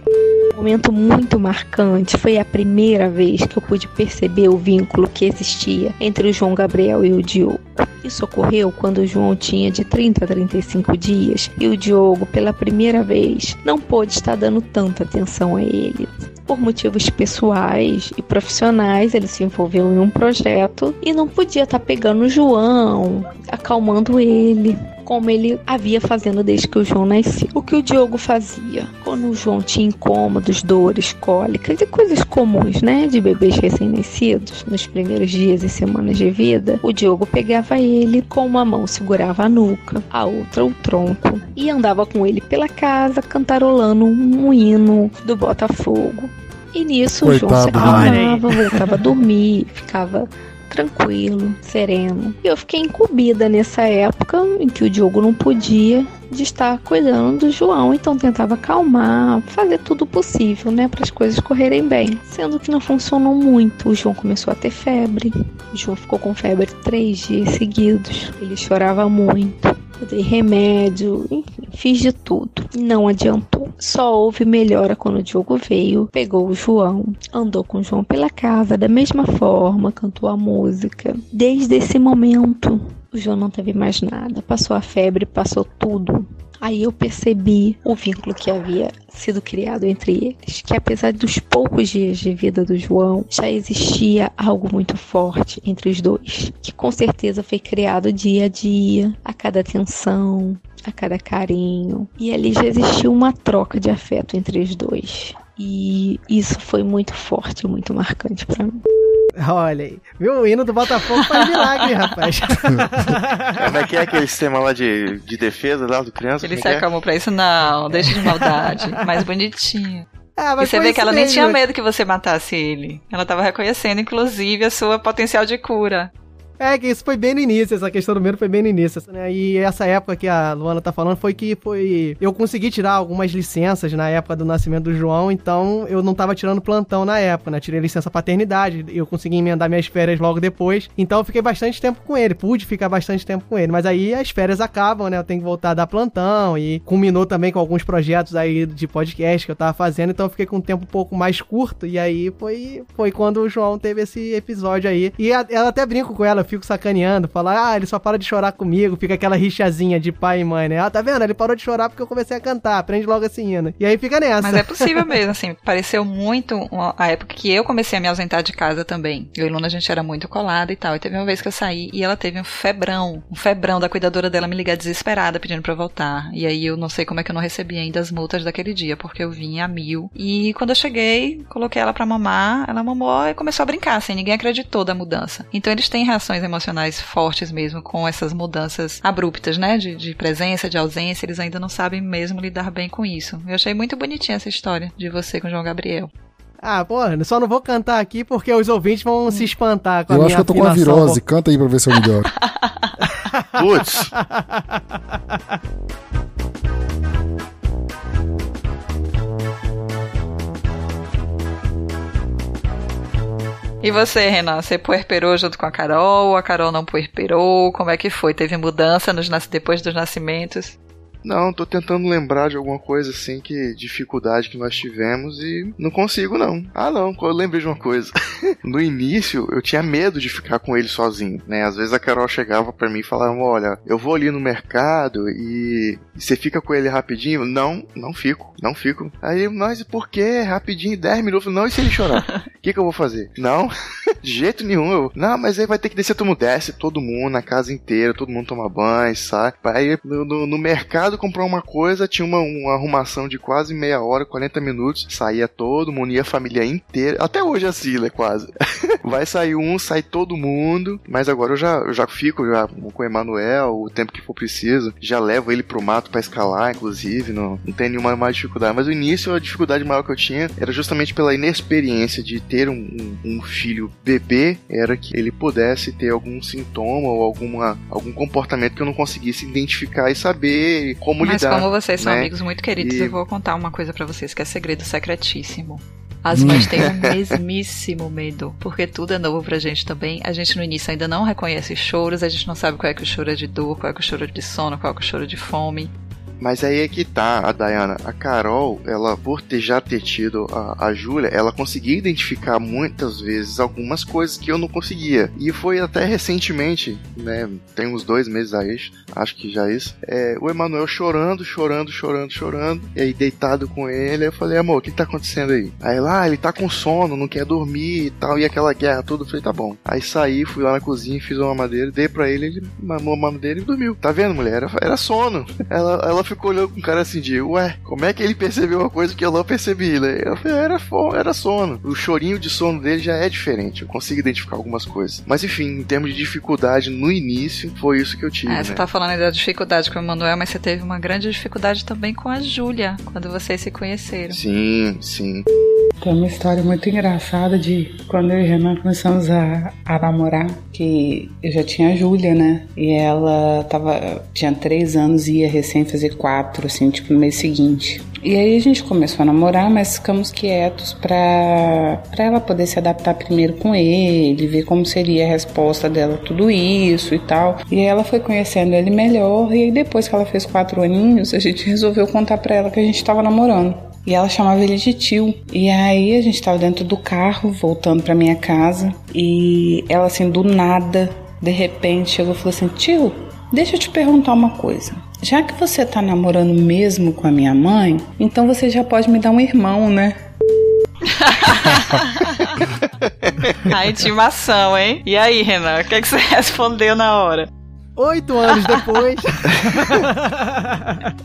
Um momento muito marcante foi a primeira vez que eu pude perceber o vínculo que existia entre o João Gabriel e o Diogo. Isso ocorreu quando o João tinha de 30 a 35 dias e o Diogo, pela primeira vez, não pôde estar dando tanta atenção a ele. Por motivos pessoais e profissionais, ele se envolveu em um projeto e não podia estar pegando o João, acalmando ele como ele havia fazendo desde que o João nasceu. O que o Diogo fazia? Quando o João tinha incômodos, dores, cólicas e coisas comuns, né, de bebês recém-nascidos, nos primeiros dias e semanas de vida, o Diogo pegava ele, com uma mão segurava a nuca, a outra o tronco, e andava com ele pela casa cantarolando um hino do Botafogo. E nisso Coitado, o João se acalmava, voltava a dormir, ficava tranquilo, sereno. E eu fiquei incumbida nessa época em que o Diogo não podia de estar cuidando do João, então tentava acalmar, fazer tudo possível, né, para as coisas correrem bem. Sendo que não funcionou muito. O João começou a ter febre. O João ficou com febre três dias seguidos. Ele chorava muito. Eu dei remédio, enfim, fiz de tudo. Não adiantou. Só houve melhora quando o Diogo veio, pegou o João, andou com o João pela casa da mesma forma, cantou a música. Desde esse momento, o João não teve mais nada. Passou a febre, passou tudo. Aí eu percebi o vínculo que havia sido criado entre eles, que apesar dos poucos dias de vida do João, já existia algo muito forte entre os dois, que com certeza foi criado dia a dia, a cada atenção, a cada carinho, e ali já existiu uma troca de afeto entre os dois. E isso foi muito forte, muito marcante para mim. Olha aí. Viu? O hino do Botafogo faz milagre, rapaz. Como é que é aquele sistema lá de, de defesa lá do criança? Ele se é que é? acalmou pra isso? Não, deixa de maldade. Mais bonitinho. Ah, e você vê que ela nem mesmo. tinha medo que você matasse ele. Ela tava reconhecendo, inclusive, a sua potencial de cura. É, que isso foi bem no início, essa questão do medo foi bem no início, né? E essa época que a Luana tá falando foi que foi. Eu consegui tirar algumas licenças na época do nascimento do João, então eu não tava tirando plantão na época, né? Tirei licença paternidade, eu consegui emendar minhas férias logo depois. Então eu fiquei bastante tempo com ele, pude ficar bastante tempo com ele. Mas aí as férias acabam, né? Eu tenho que voltar a dar plantão e culminou também com alguns projetos aí de podcast que eu tava fazendo, então eu fiquei com um tempo um pouco mais curto. E aí foi, foi quando o João teve esse episódio aí. E a- ela até brinco com ela, fico sacaneando, falar, ah, ele só para de chorar comigo, fica aquela rixazinha de pai e mãe, né? Ah, tá vendo? Ele parou de chorar porque eu comecei a cantar, aprende logo esse hino. E aí fica nessa. Mas é possível mesmo, assim. Pareceu muito a época que eu comecei a me ausentar de casa também. Eu e Luna, a gente era muito colada e tal. E teve uma vez que eu saí e ela teve um febrão. Um febrão da cuidadora dela me ligar desesperada pedindo pra eu voltar. E aí eu não sei como é que eu não recebi ainda as multas daquele dia, porque eu vinha a mil. E quando eu cheguei, coloquei ela pra mamar, ela mamou e começou a brincar, assim. Ninguém acreditou da mudança. Então eles têm reações emocionais fortes mesmo com essas mudanças abruptas, né? De, de presença, de ausência. Eles ainda não sabem mesmo lidar bem com isso. Eu achei muito bonitinha essa história de você com o João Gabriel. Ah, porra, só não vou cantar aqui porque os ouvintes vão se espantar com a Eu minha acho que eu tô com a virose. Canta aí pra ver se eu melhoro. Putz, E você, Renan? Você puerperou junto com a Carol? A Carol não puerperou? Como é que foi? Teve mudança nos, depois dos nascimentos? Não, tô tentando lembrar de alguma coisa assim que dificuldade que nós tivemos e não consigo não. Ah, não, eu lembrei de uma coisa. no início eu tinha medo de ficar com ele sozinho, né? Às vezes a Carol chegava pra mim e falava: "Olha, eu vou ali no mercado e você fica com ele rapidinho?" Não, não fico, não fico. Aí, mas por quê? Rapidinho, 10 minutos. Não, e se ele chorar? O que que eu vou fazer? Não. De jeito nenhum. Eu, não, mas aí vai ter que descer todo mundo. Desce todo mundo, na casa inteira, todo mundo toma banho, sai. Aí no, no, no comprar uma coisa, tinha uma, uma arrumação de quase meia hora, 40 minutos. Saía todo mundo, ia a família inteira. Até hoje é assim, né? Quase. vai sair um, sai todo mundo. Mas agora eu já, eu já fico já com o Emanuel o tempo que for preciso. Já levo ele pro mato para escalar, inclusive. Não, não tem nenhuma mais dificuldade. Mas o início, a dificuldade maior que eu tinha era justamente pela inexperiência de ter um, um, um filho bebê. Era que ele pudesse ter algum sintoma ou alguma, algum comportamento que eu não conseguisse identificar e saber como Mas lidar. Mas como vocês são né? amigos muito queridos, e... eu vou contar uma coisa para vocês que é segredo secretíssimo. As mães têm o mesmíssimo medo, porque tudo é novo pra gente também. A gente no início ainda não reconhece choros, a gente não sabe qual é que o choro é de dor, qual é que o choro é de sono, qual é que o choro é de fome. Mas aí é que tá, a Diana. A Carol, ela, por ter já ter tido a, a Júlia, ela conseguia identificar muitas vezes algumas coisas que eu não conseguia. E foi até recentemente, né? Tem uns dois meses aí, acho que já isso. É, o Emanuel chorando, chorando, chorando, chorando. E aí, deitado com ele, eu falei, amor, o que tá acontecendo aí? Aí lá, ah, ele tá com sono, não quer dormir e tal. E aquela guerra toda, eu falei, tá bom. Aí saí, fui lá na cozinha, fiz uma mamadeira, dei pra ele, ele mamou a mamadeira e dormiu. Tá vendo, mulher? Era, era sono. Ela, ela ficou olhando com um cara assim de, ué, como é que ele percebeu uma coisa que eu não percebi, né? Eu falei, era, era sono. O chorinho de sono dele já é diferente, eu consigo identificar algumas coisas. Mas enfim, em termos de dificuldade no início, foi isso que eu tive. É, né? você tá falando da dificuldade com o Emanuel, mas você teve uma grande dificuldade também com a Júlia, quando vocês se conheceram. Sim, sim. Tem uma história muito engraçada de quando eu e Renan começamos a, a namorar, que eu já tinha a Júlia, né? E ela tava, tinha três anos e ia recém fazer quatro, assim, tipo no mês seguinte. E aí a gente começou a namorar, mas ficamos quietos pra, pra ela poder se adaptar primeiro com ele, ver como seria a resposta dela a tudo isso e tal. E aí ela foi conhecendo ele melhor, e aí depois que ela fez quatro aninhos, a gente resolveu contar pra ela que a gente tava namorando. E ela chamava ele de tio. E aí a gente tava dentro do carro, voltando pra minha casa. E ela, assim, do nada, de repente, chegou e falou assim: Tio, deixa eu te perguntar uma coisa. Já que você tá namorando mesmo com a minha mãe, então você já pode me dar um irmão, né? a intimação, hein? E aí, Renan, o que, é que você respondeu na hora? Oito anos depois.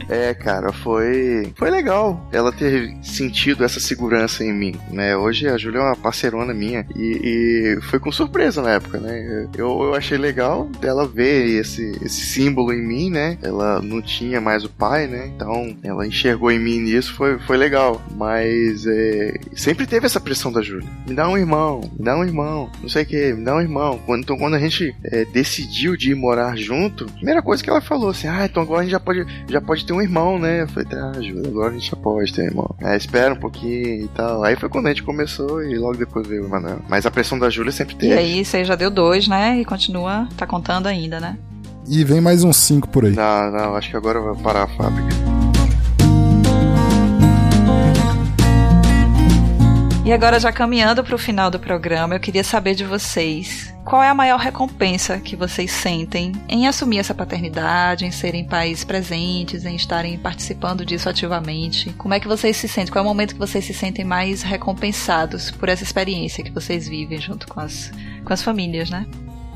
é, cara, foi foi legal ela ter sentido essa segurança em mim, né? Hoje a Júlia é uma parceirona minha e, e, foi com surpresa na época, né? Eu, eu achei legal dela ver esse, esse símbolo em mim, né? Ela não tinha mais o pai, né? Então ela enxergou em mim nisso, foi, foi legal. Mas é, sempre teve essa pressão da Júlia. Me dá um irmão, me dá um irmão, não sei o que, me dá um irmão. Então quando a gente é, decidiu de ir morar junto, a primeira coisa que ela falou assim: Ah, então agora a gente já pode, já pode ter um irmão, né? Eu falei: Tá, Júlia, agora a gente já pode ter um irmão. É, espera um pouquinho e tal. Aí foi quando a gente começou e logo depois veio o Emanuel. Mas a pressão da Júlia sempre teve. E aí você já deu dois, né? E continua, tá contando ainda, né? E vem mais uns cinco por aí. Não, não, acho que agora eu vou parar a fábrica. E agora, já caminhando para o final do programa, eu queria saber de vocês qual é a maior recompensa que vocês sentem em assumir essa paternidade, em serem pais presentes, em estarem participando disso ativamente? Como é que vocês se sentem? Qual é o momento que vocês se sentem mais recompensados por essa experiência que vocês vivem junto com as, com as famílias, né?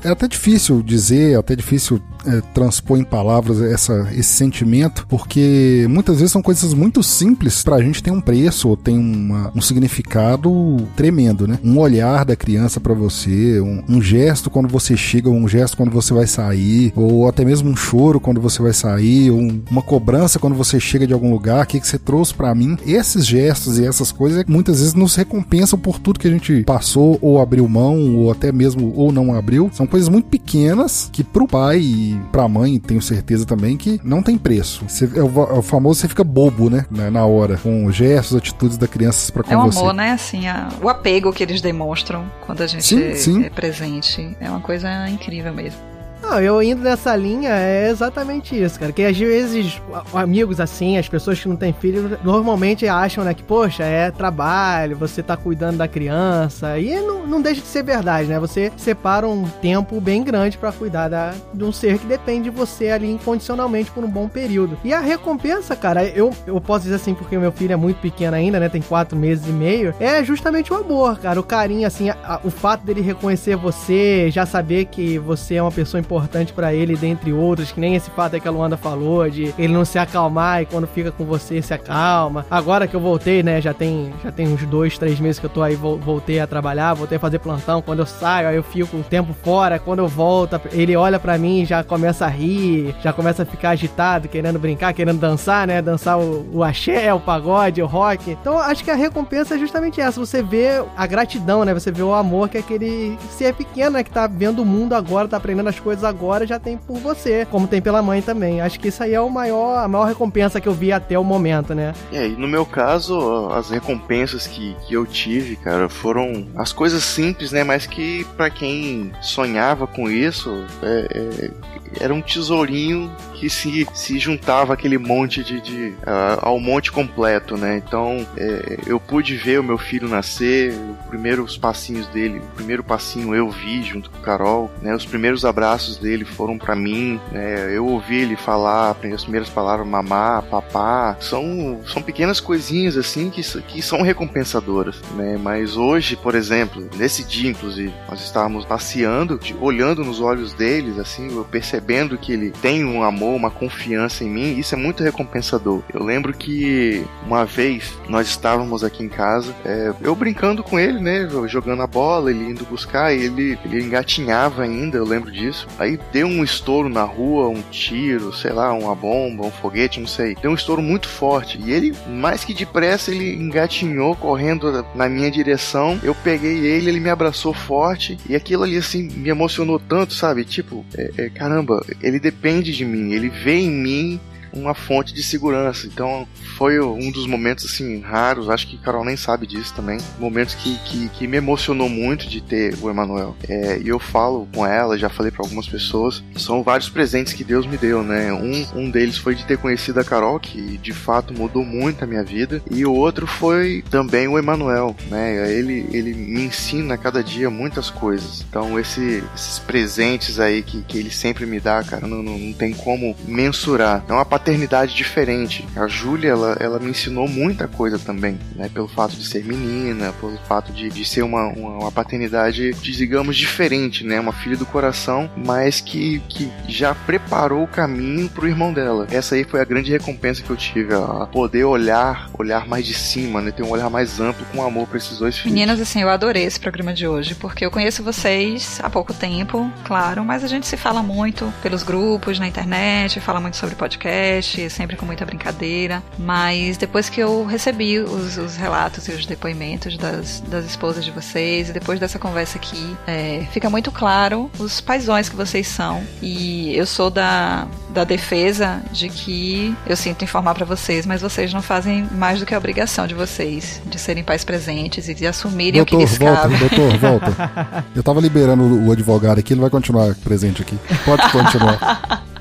É até difícil dizer, é até difícil é, transpor em palavras essa, esse sentimento, porque muitas vezes são coisas muito simples pra gente ter um preço ou tem uma, um significado tremendo, né? Um olhar da criança para você, um, um, gesto quando você chega, um gesto quando você vai sair, ou até mesmo um choro quando você vai sair, ou um, uma cobrança quando você chega de algum lugar, o que, que você trouxe para mim. Esses gestos e essas coisas muitas vezes nos recompensam por tudo que a gente passou, ou abriu mão, ou até mesmo ou não abriu. São coisas muito pequenas que pro pai e pra mãe, tenho certeza também, que não tem preço. Você, é, o, é o famoso você fica bobo, né? Na hora, com gestos, atitudes da criança pra com é um você. amor, né? Assim, a, o apego que eles demonstram quando a gente sim, sim. é presente. É uma coisa incrível mesmo. Não, eu indo nessa linha é exatamente isso, cara. Que às vezes amigos assim, as pessoas que não têm filho, normalmente acham, né, que, poxa, é trabalho, você tá cuidando da criança. E não, não deixa de ser verdade, né? Você separa um tempo bem grande para cuidar da, de um ser que depende de você ali incondicionalmente por um bom período. E a recompensa, cara, eu, eu posso dizer assim, porque meu filho é muito pequeno ainda, né? Tem quatro meses e meio. É justamente o amor, cara. O carinho, assim, a, a, o fato dele reconhecer você, já saber que você é uma pessoa importante para ele, dentre outros, que nem esse fato aí que a Luanda falou, de ele não se acalmar e quando fica com você se acalma. Agora que eu voltei, né? Já tem, já tem uns dois, três meses que eu tô aí, voltei a trabalhar, voltei a fazer plantão. Quando eu saio, aí eu fico um tempo fora. Quando eu volto, ele olha para mim e já começa a rir, já começa a ficar agitado, querendo brincar, querendo dançar, né? Dançar o, o axé, o pagode, o rock. Então acho que a recompensa é justamente essa. Você vê a gratidão, né? Você vê o amor que aquele ser pequeno, né? Que tá vendo o mundo agora, tá aprendendo as coisas agora, já tem por você, como tem pela mãe também. Acho que isso aí é o maior, a maior recompensa que eu vi até o momento, né? É, e no meu caso, as recompensas que, que eu tive, cara, foram as coisas simples, né? Mas que para quem sonhava com isso, é, é, era um tesourinho que se, se juntava aquele monte de, de uh, ao monte completo, né? Então é, eu pude ver o meu filho nascer, os primeiros passinhos dele, o primeiro passinho eu vi junto com o Carol, né? Os primeiros abraços dele foram para mim, né? Eu ouvi ele falar, aprender as primeiras palavras, mamá, papá, são, são pequenas coisinhas assim que, que são recompensadoras, né? Mas hoje, por exemplo, nesse dia inclusive, nós estávamos passeando, olhando nos olhos deles, assim, eu percebendo que ele tem um amor uma confiança em mim, isso é muito recompensador. Eu lembro que uma vez nós estávamos aqui em casa, é, eu brincando com ele, né, jogando a bola, ele indo buscar, ele, ele engatinhava ainda, eu lembro disso. Deu um estouro na rua, um tiro, sei lá, uma bomba, um foguete, não sei. Deu um estouro muito forte e ele, mais que depressa, ele engatinhou correndo na minha direção. Eu peguei ele, ele me abraçou forte e aquilo ali assim me emocionou tanto, sabe? Tipo, é, é, caramba, ele depende de mim, ele vê em mim uma fonte de segurança. Então foi um dos momentos assim raros, acho que Carol nem sabe disso também. Momentos que, que, que me emocionou muito de ter o Emanuel. É, e eu falo com ela, já falei para algumas pessoas, são vários presentes que Deus me deu, né? Um, um deles foi de ter conhecido a Carol, que de fato mudou muito a minha vida, e o outro foi também o Emanuel, né? Ele, ele me ensina a cada dia muitas coisas. Então esse, esses presentes aí que, que ele sempre me dá, cara, não, não, não tem como mensurar. É uma paternidade diferente. A Júlia, ela, ela me ensinou muita coisa também, né? Pelo fato de ser menina, pelo fato de, de ser uma, uma, uma paternidade, digamos, diferente, né? Uma filha do coração, mas que, que já preparou o caminho pro irmão dela. Essa aí foi a grande recompensa que eu tive, a poder olhar, olhar mais de cima, né? Ter um olhar mais amplo com amor pra esses dois filhos. Meninas, assim, eu adorei esse programa de hoje, porque eu conheço vocês há pouco tempo, claro, mas a gente se fala muito pelos grupos, na internet, fala muito sobre podcast, podcast, sempre com muita brincadeira. Mas depois que eu recebi os, os relatos e os depoimentos das, das esposas de vocês, e depois dessa conversa aqui, é, fica muito claro os paisões que vocês são. E eu sou da, da defesa de que eu sinto informar para vocês, mas vocês não fazem mais do que a obrigação de vocês de serem pais presentes e de assumirem doutor, o que lhes volta, cabe. Doutor, volta. Eu tava liberando o advogado aqui, ele vai continuar presente aqui. Pode continuar.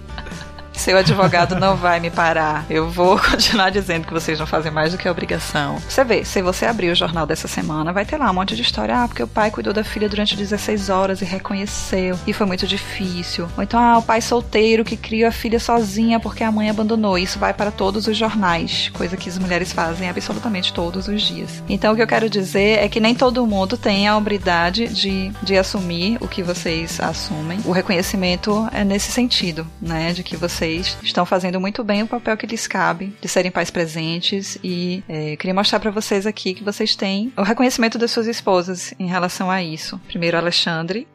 Seu advogado não vai me parar. Eu vou continuar dizendo que vocês não fazem mais do que a obrigação. Você vê, se você abrir o jornal dessa semana, vai ter lá um monte de história. Ah, porque o pai cuidou da filha durante 16 horas e reconheceu. E foi muito difícil. Ou então, ah, o pai solteiro que criou a filha sozinha porque a mãe abandonou. Isso vai para todos os jornais. Coisa que as mulheres fazem absolutamente todos os dias. Então, o que eu quero dizer é que nem todo mundo tem a hombridade de, de assumir o que vocês assumem. O reconhecimento é nesse sentido, né? De que você vocês estão fazendo muito bem o papel que lhes cabe de serem pais presentes e é, queria mostrar para vocês aqui que vocês têm o reconhecimento das suas esposas em relação a isso. Primeiro, Alexandre.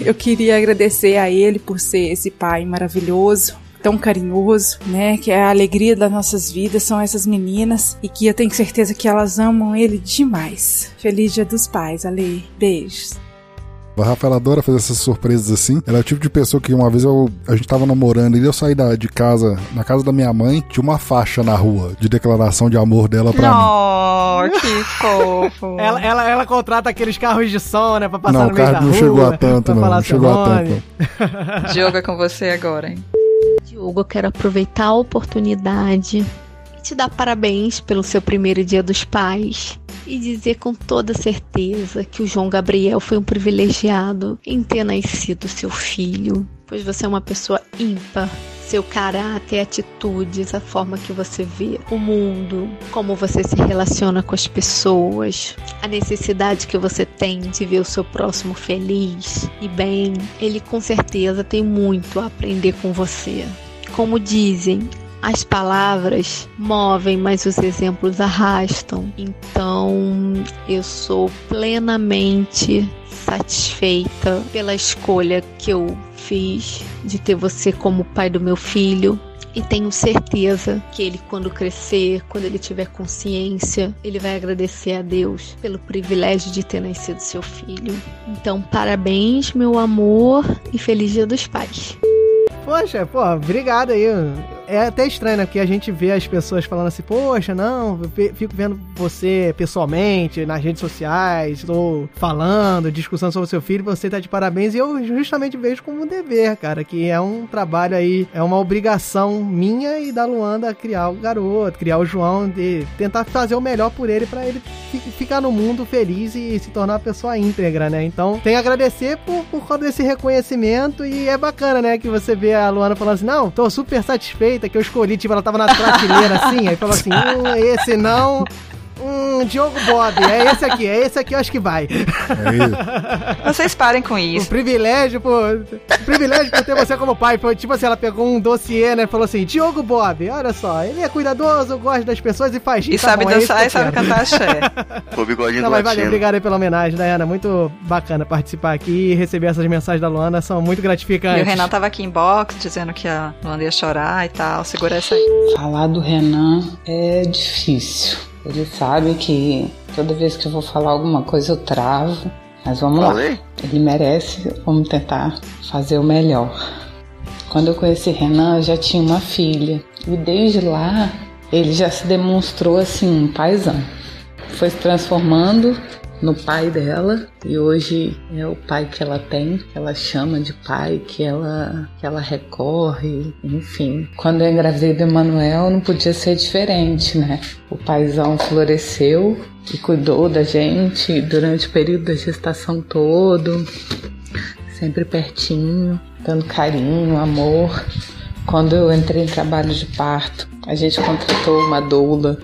Eu queria agradecer a ele por ser esse pai maravilhoso, tão carinhoso, né? Que é a alegria das nossas vidas, são essas meninas e que eu tenho certeza que elas amam ele demais. Feliz Dia dos Pais, Ale. Beijos. A Rafa ela adora fazer essas surpresas assim. Ela é o tipo de pessoa que uma vez eu, a gente tava namorando e eu saí da, de casa, na casa da minha mãe, tinha uma faixa na rua de declaração de amor dela pra mim. Oh, que fofo. Ela, ela, ela contrata aqueles carros de som, né? Pra passar Não, no o meio da rua. não chegou a tanto, não. Não chegou a nome. tanto. Diogo é com você agora, hein? Diogo, eu quero aproveitar a oportunidade te dar parabéns pelo seu primeiro dia dos pais e dizer com toda certeza que o João Gabriel foi um privilegiado em ter nascido seu filho, pois você é uma pessoa ímpar. Seu caráter, atitudes, a forma que você vê o mundo, como você se relaciona com as pessoas, a necessidade que você tem de ver o seu próximo feliz e bem, ele com certeza tem muito a aprender com você. Como dizem, as palavras movem, mas os exemplos arrastam. Então, eu sou plenamente satisfeita pela escolha que eu fiz de ter você como pai do meu filho. E tenho certeza que ele, quando crescer, quando ele tiver consciência, ele vai agradecer a Deus pelo privilégio de ter nascido seu filho. Então, parabéns, meu amor, e feliz Dia dos Pais. Poxa, pô, obrigado aí. É até estranho, né? Porque a gente vê as pessoas falando assim, poxa, não, fico vendo você pessoalmente nas redes sociais, estou falando, discussão sobre o seu filho, você tá de parabéns, e eu justamente vejo como um dever, cara, que é um trabalho aí, é uma obrigação minha e da Luanda criar o garoto, criar o João, de tentar fazer o melhor por ele, pra ele fi- ficar no mundo feliz e se tornar uma pessoa íntegra, né? Então, tem a agradecer por, por causa desse reconhecimento e é bacana, né? Que você vê a Luana falando assim, não, tô super satisfeita que eu escolhi, tipo, ela tava na prateleira assim, aí falou assim, hum, esse não... Hum, Diogo Bob, é esse aqui, é esse aqui eu acho que vai. É isso. Vocês parem com isso. privilégio, pô. O privilégio por ter você como pai. Foi tipo assim, ela pegou um dossiê, né? Falou assim: Diogo Bob, olha só, ele é cuidadoso, gosta das pessoas e faz E tá sabe bom, é dançar que e sabe cantar axé. O bigodinho Não, do mas valeu, obrigado aí pela homenagem, Dayana. Muito bacana participar aqui e receber essas mensagens da Luana, são muito E gratificantes. o Renan tava aqui em box dizendo que a Luanda ia chorar e tal. Segura essa aí. Falar do Renan é difícil. Ele sabe que toda vez que eu vou falar alguma coisa eu travo. Mas vamos lá. Falei? Ele merece, vamos tentar fazer o melhor. Quando eu conheci Renan, eu já tinha uma filha. E desde lá, ele já se demonstrou assim, um paizão. Foi se transformando no pai dela e hoje é o pai que ela tem, que ela chama de pai, que ela, que ela recorre, enfim. Quando eu engravidei do Emanuel, não podia ser diferente, né? O paizão floresceu e cuidou da gente durante o período da gestação todo, sempre pertinho, dando carinho, amor. Quando eu entrei em trabalho de parto, a gente contratou uma doula,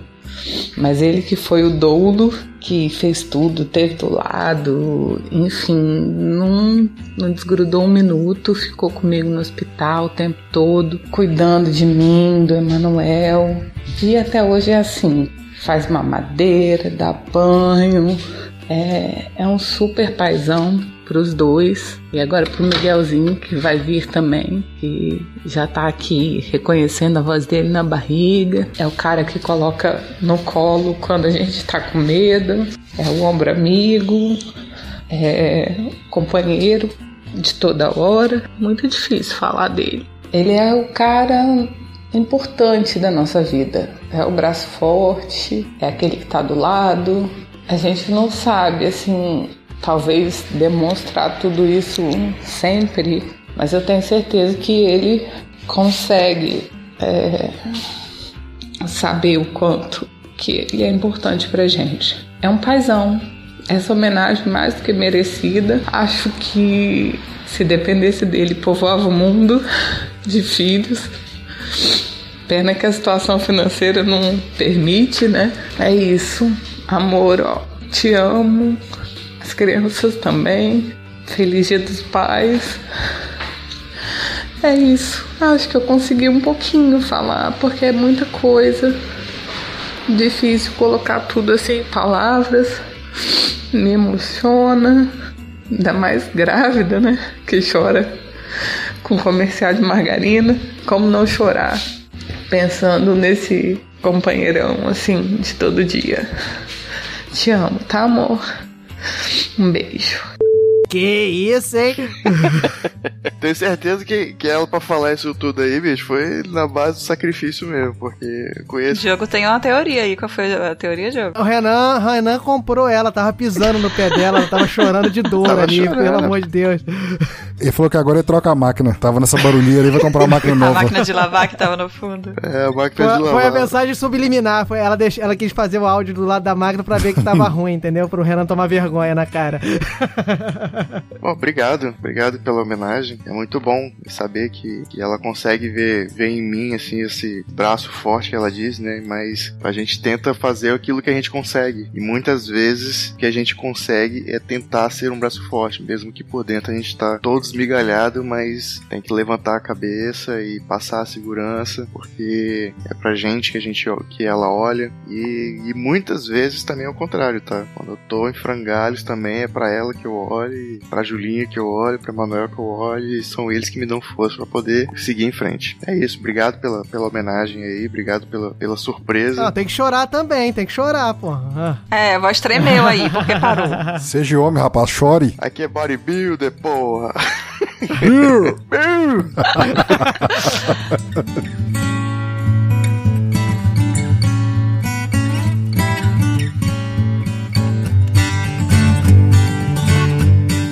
mas ele que foi o doulo que fez tudo, teve do lado, enfim, não, não desgrudou um minuto, ficou comigo no hospital o tempo todo, cuidando de mim, do Emanuel. E até hoje é assim, faz mamadeira, dá banho, é, é um super paizão pros dois. E agora pro Miguelzinho, que vai vir também, que já tá aqui reconhecendo a voz dele na barriga. É o cara que coloca no colo quando a gente tá com medo. É o ombro amigo, é companheiro de toda hora. Muito difícil falar dele. Ele é o cara importante da nossa vida. É o braço forte, é aquele que tá do lado. A gente não sabe, assim, talvez demonstrar tudo isso sempre, mas eu tenho certeza que ele consegue é, saber o quanto que ele é importante pra gente. É um paizão. Essa homenagem mais do que merecida. Acho que se dependesse dele, povoava o mundo de filhos. Pena que a situação financeira não permite, né? É isso. Amor, ó. Te amo. As crianças também. Feliz Dia dos Pais. É isso. Acho que eu consegui um pouquinho falar, porque é muita coisa. Difícil colocar tudo assim em palavras. Me emociona. Ainda mais grávida, né? Que chora com comercial de margarina. Como não chorar? Pensando nesse companheirão assim de todo dia. Te amo, tá, amor? Um beijo. Que isso, hein? Tenho certeza que, que ela, pra falar isso tudo aí, bicho, foi na base do sacrifício mesmo, porque eu O conheço. Diogo tem uma teoria aí. Qual foi a teoria, Diogo? O Renan, o Renan comprou ela, tava pisando no pé dela, ela tava chorando de dor Tava ali, chorando. pelo amor de Deus. Ele falou que agora ele troca a máquina. Tava nessa barulhinha ali, vai comprar uma máquina A nova. máquina de lavar que tava no fundo. É, a Foi, máquina de foi lavar. a mensagem subliminar, foi, ela, deix, ela quis fazer o áudio do lado da máquina pra ver que tava ruim, entendeu? Pro Renan tomar vergonha na cara. Bom, obrigado, obrigado pela homenagem. É muito bom saber que, que ela consegue ver, ver em mim, assim, esse braço forte que ela diz, né? Mas a gente tenta fazer aquilo que a gente consegue. E muitas vezes o que a gente consegue é tentar ser um braço forte, mesmo que por dentro a gente tá todo esmigalhado, mas tem que levantar a cabeça e passar a segurança, porque é pra gente que a gente que ela olha. E, e muitas vezes também é o contrário, tá? Quando eu tô em frangalhos também é pra ela que eu olho, e pra Julinha que eu olho, pra Manuel que eu olho, e são eles que me dão força pra poder seguir em frente. É isso, obrigado pela, pela homenagem aí, obrigado pela, pela surpresa. Não, tem que chorar também, tem que chorar, pô. Ah. É, a voz tremeu aí, porque parou. Seja homem, rapaz, chore. Aqui é bodybuilder, porra!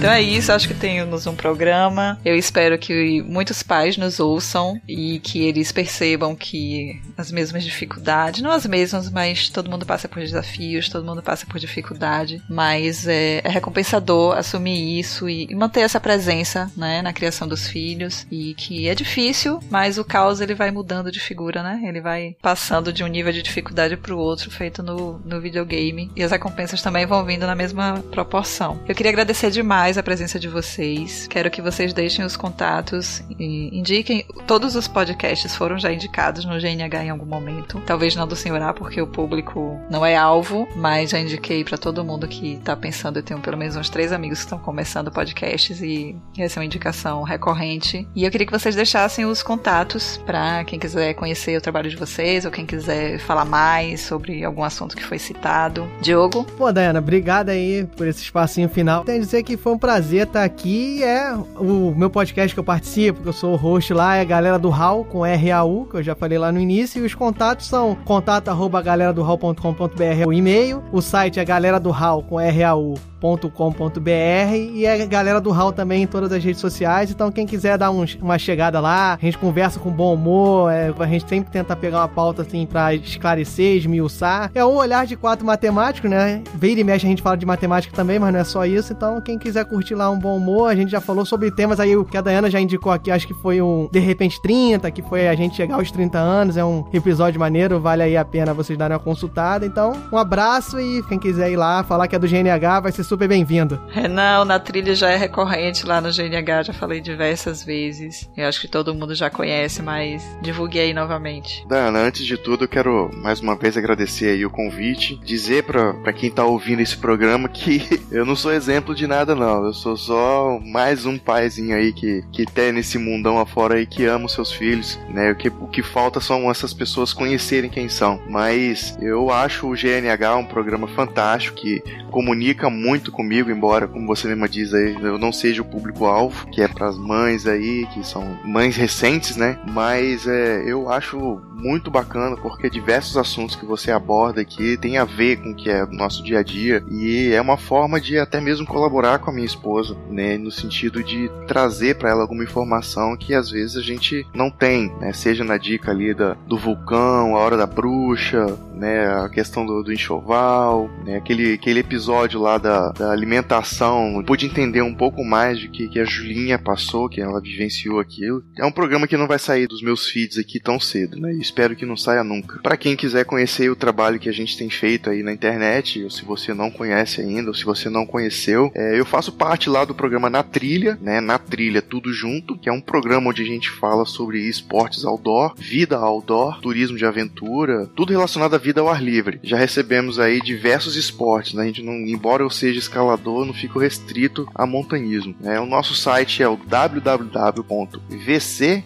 Então é isso, acho que temos um programa. Eu espero que muitos pais nos ouçam e que eles percebam que as mesmas dificuldades, não as mesmas, mas todo mundo passa por desafios, todo mundo passa por dificuldade, mas é, é recompensador assumir isso e, e manter essa presença, né, na criação dos filhos e que é difícil, mas o caos ele vai mudando de figura, né? Ele vai passando de um nível de dificuldade para o outro, feito no, no videogame e as recompensas também vão vindo na mesma proporção. Eu queria agradecer demais a presença de vocês. Quero que vocês deixem os contatos e indiquem. Todos os podcasts foram já indicados no GNH em algum momento. Talvez não do Senhor A, porque o público não é alvo, mas já indiquei para todo mundo que tá pensando. Eu tenho pelo menos uns três amigos que estão começando podcasts e essa é uma indicação recorrente. E eu queria que vocês deixassem os contatos para quem quiser conhecer o trabalho de vocês ou quem quiser falar mais sobre algum assunto que foi citado. Diogo? Pô, Dayana, obrigado aí por esse espacinho final. Tenho que dizer que foi um prazer estar aqui. É o meu podcast que eu participo, que eu sou o host lá, é a galera do HAL, com R-A-U, que eu já falei lá no início. E os contatos são contato arroba galera do hall.com.br é o e-mail. O site é galera do HAL com R-A-U .com.br e a galera do HAL também em todas as redes sociais. Então, quem quiser dar um- uma chegada lá, a gente conversa com bom humor, é, a gente sempre tenta pegar uma pauta assim pra esclarecer, esmiuçar. É um olhar de quatro matemático, né? Vira e mexe a gente fala de matemática também, mas não é só isso. Então, quem quiser curtir lá um bom humor, a gente já falou sobre temas aí, o que a Dayana já indicou aqui, acho que foi um De Repente 30, que foi a gente chegar aos 30 anos, é um episódio maneiro, vale aí a pena vocês darem uma consultada. Então, um abraço e quem quiser ir lá falar que é do GNH vai ser super bem-vindo. Renan, na trilha já é recorrente lá no GNH, já falei diversas vezes. Eu acho que todo mundo já conhece, mas divulguei aí novamente. Dana, antes de tudo, eu quero mais uma vez agradecer aí o convite, dizer pra, pra quem tá ouvindo esse programa que eu não sou exemplo de nada, não. Eu sou só mais um paizinho aí que, que tem nesse mundão afora aí que ama os seus filhos, né? O que, o que falta são essas pessoas conhecerem quem são. Mas eu acho o GNH um programa fantástico que comunica muito comigo, embora, como você mesma diz aí, eu não seja o público-alvo, que é pras mães aí, que são mães recentes, né? Mas é, eu acho muito bacana porque diversos assuntos que você aborda aqui tem a ver com o que é nosso dia a dia e é uma forma de até mesmo colaborar com a minha esposa, né, no sentido de trazer para ela alguma informação que às vezes a gente não tem, né, seja na dica ali da, do vulcão, a hora da bruxa, né, a questão do, do enxoval, né, aquele, aquele episódio lá da, da alimentação, pude entender um pouco mais de que, que a Julinha passou, que ela vivenciou aquilo. É um programa que não vai sair dos meus feeds aqui tão cedo, né? E espero que não saia nunca. Para quem quiser conhecer o trabalho que a gente tem feito aí na internet, ou se você não conhece ainda, ou se você não conheceu, é, eu faço parte lá do programa Na Trilha, né? Na Trilha Tudo Junto, que é um programa onde a gente fala sobre esportes outdoor, vida outdoor, turismo de aventura, tudo relacionado à vida ao ar livre. Já recebemos aí diversos esportes, né? A gente não, embora eu seja escalador, não fico restrito a montanhismo. Né? O nosso site é o www.vc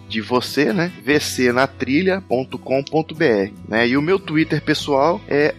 de você, né? vcnatrilha.com.br, né? E o meu Twitter pessoal é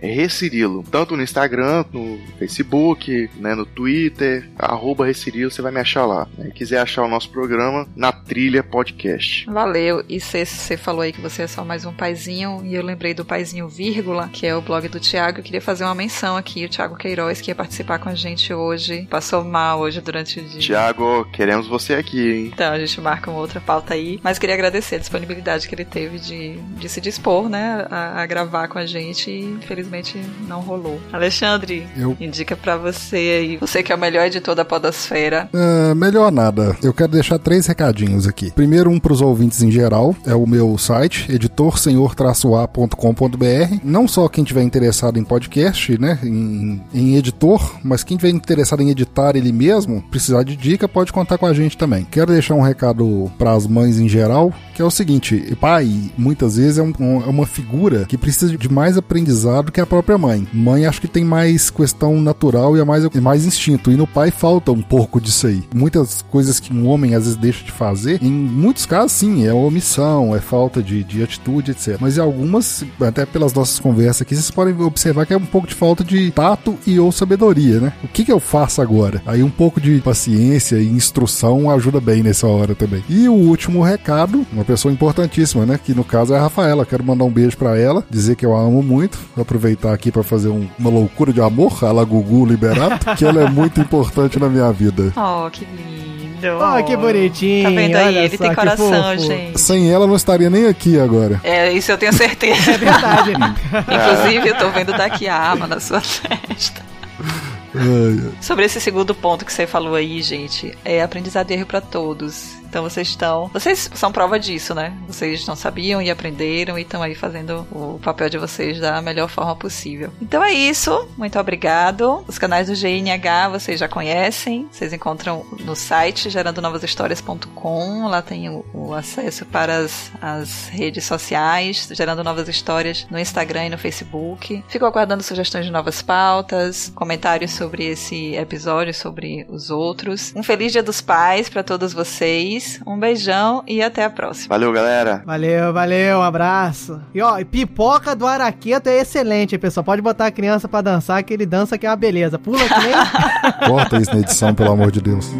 recirilo, tanto no Instagram, no Facebook, né? no Twitter Twitter, arroba Reciril, você vai me achar lá. Se quiser achar o nosso programa, na Trilha Podcast. Valeu. E você falou aí que você é só mais um paizinho, e eu lembrei do paizinho vírgula, que é o blog do Thiago. Eu queria fazer uma menção aqui, o Thiago Queiroz, que ia participar com a gente hoje. Passou mal hoje durante o dia. Tiago, queremos você aqui, hein? Então, a gente marca uma outra pauta aí. Mas queria agradecer a disponibilidade que ele teve de, de se dispor, né, a, a gravar com a gente e infelizmente não rolou. Alexandre, Eu- indica pra você aí, você que é o melhor editor da podosfera. Ah, melhor nada. Eu quero deixar três recadinhos aqui. Primeiro, um para os ouvintes em geral. É o meu site, editorsenhor-a.com.br. Não só quem tiver interessado em podcast, né, em, em editor, mas quem tiver interessado em editar ele mesmo, precisar de dica, pode contar com a gente também. Quero deixar um recado para as mães em geral, que é o seguinte: pai, muitas vezes é, um- um- é uma figura que precisa de mais aprendizado que a própria mãe. Mãe acho que tem mais questão natural e é mais, é mais instinto. E no pai falta um pouco disso aí. Muitas coisas que um homem às vezes deixa de fazer, em muitos casos, sim, é omissão, é falta de, de atitude, etc. Mas em algumas, até pelas nossas conversas aqui, vocês podem observar que é um pouco de falta de tato e ou sabedoria, né? O que, que eu faço agora? Aí um pouco de paciência e instrução ajuda bem nessa hora também. E o último recado, uma pessoa importantíssima, né? Que no caso é a Rafaela. Quero mandar um beijo pra ela, dizer que eu a amo muito, aproveitar aqui pra fazer um- uma loucura de amor, a Gugu Liberato, que ela é muito importante na minha vida. Oh, que lindo. Oh, que bonitinho. Tá vendo aí? olha Ele só tem coração, fofo. gente. Sem ela eu não estaria nem aqui agora. É, isso eu tenho certeza. É verdade. Inclusive, eu tô vendo daqui a arma na sua testa. Sobre esse segundo ponto que você falou aí, gente, é aprendizado e erro pra todos. Então vocês estão. Vocês são prova disso, né? Vocês não sabiam e aprenderam e estão aí fazendo o papel de vocês da melhor forma possível. Então é isso. Muito obrigado. Os canais do GNH vocês já conhecem. Vocês encontram no site gerandonovashistórias.com. Lá tem o, o acesso para as, as redes sociais, gerando novas histórias no Instagram e no Facebook. Fico aguardando sugestões de novas pautas, comentários sobre esse episódio, sobre os outros. Um feliz Dia dos Pais para todos vocês. Um beijão e até a próxima. Valeu, galera. Valeu, valeu, um abraço. E ó, e pipoca do Araqueto é excelente, pessoal. Pode botar a criança pra dançar, que ele dança que é uma beleza. Pula que nem. Corta isso na edição, pelo amor de Deus.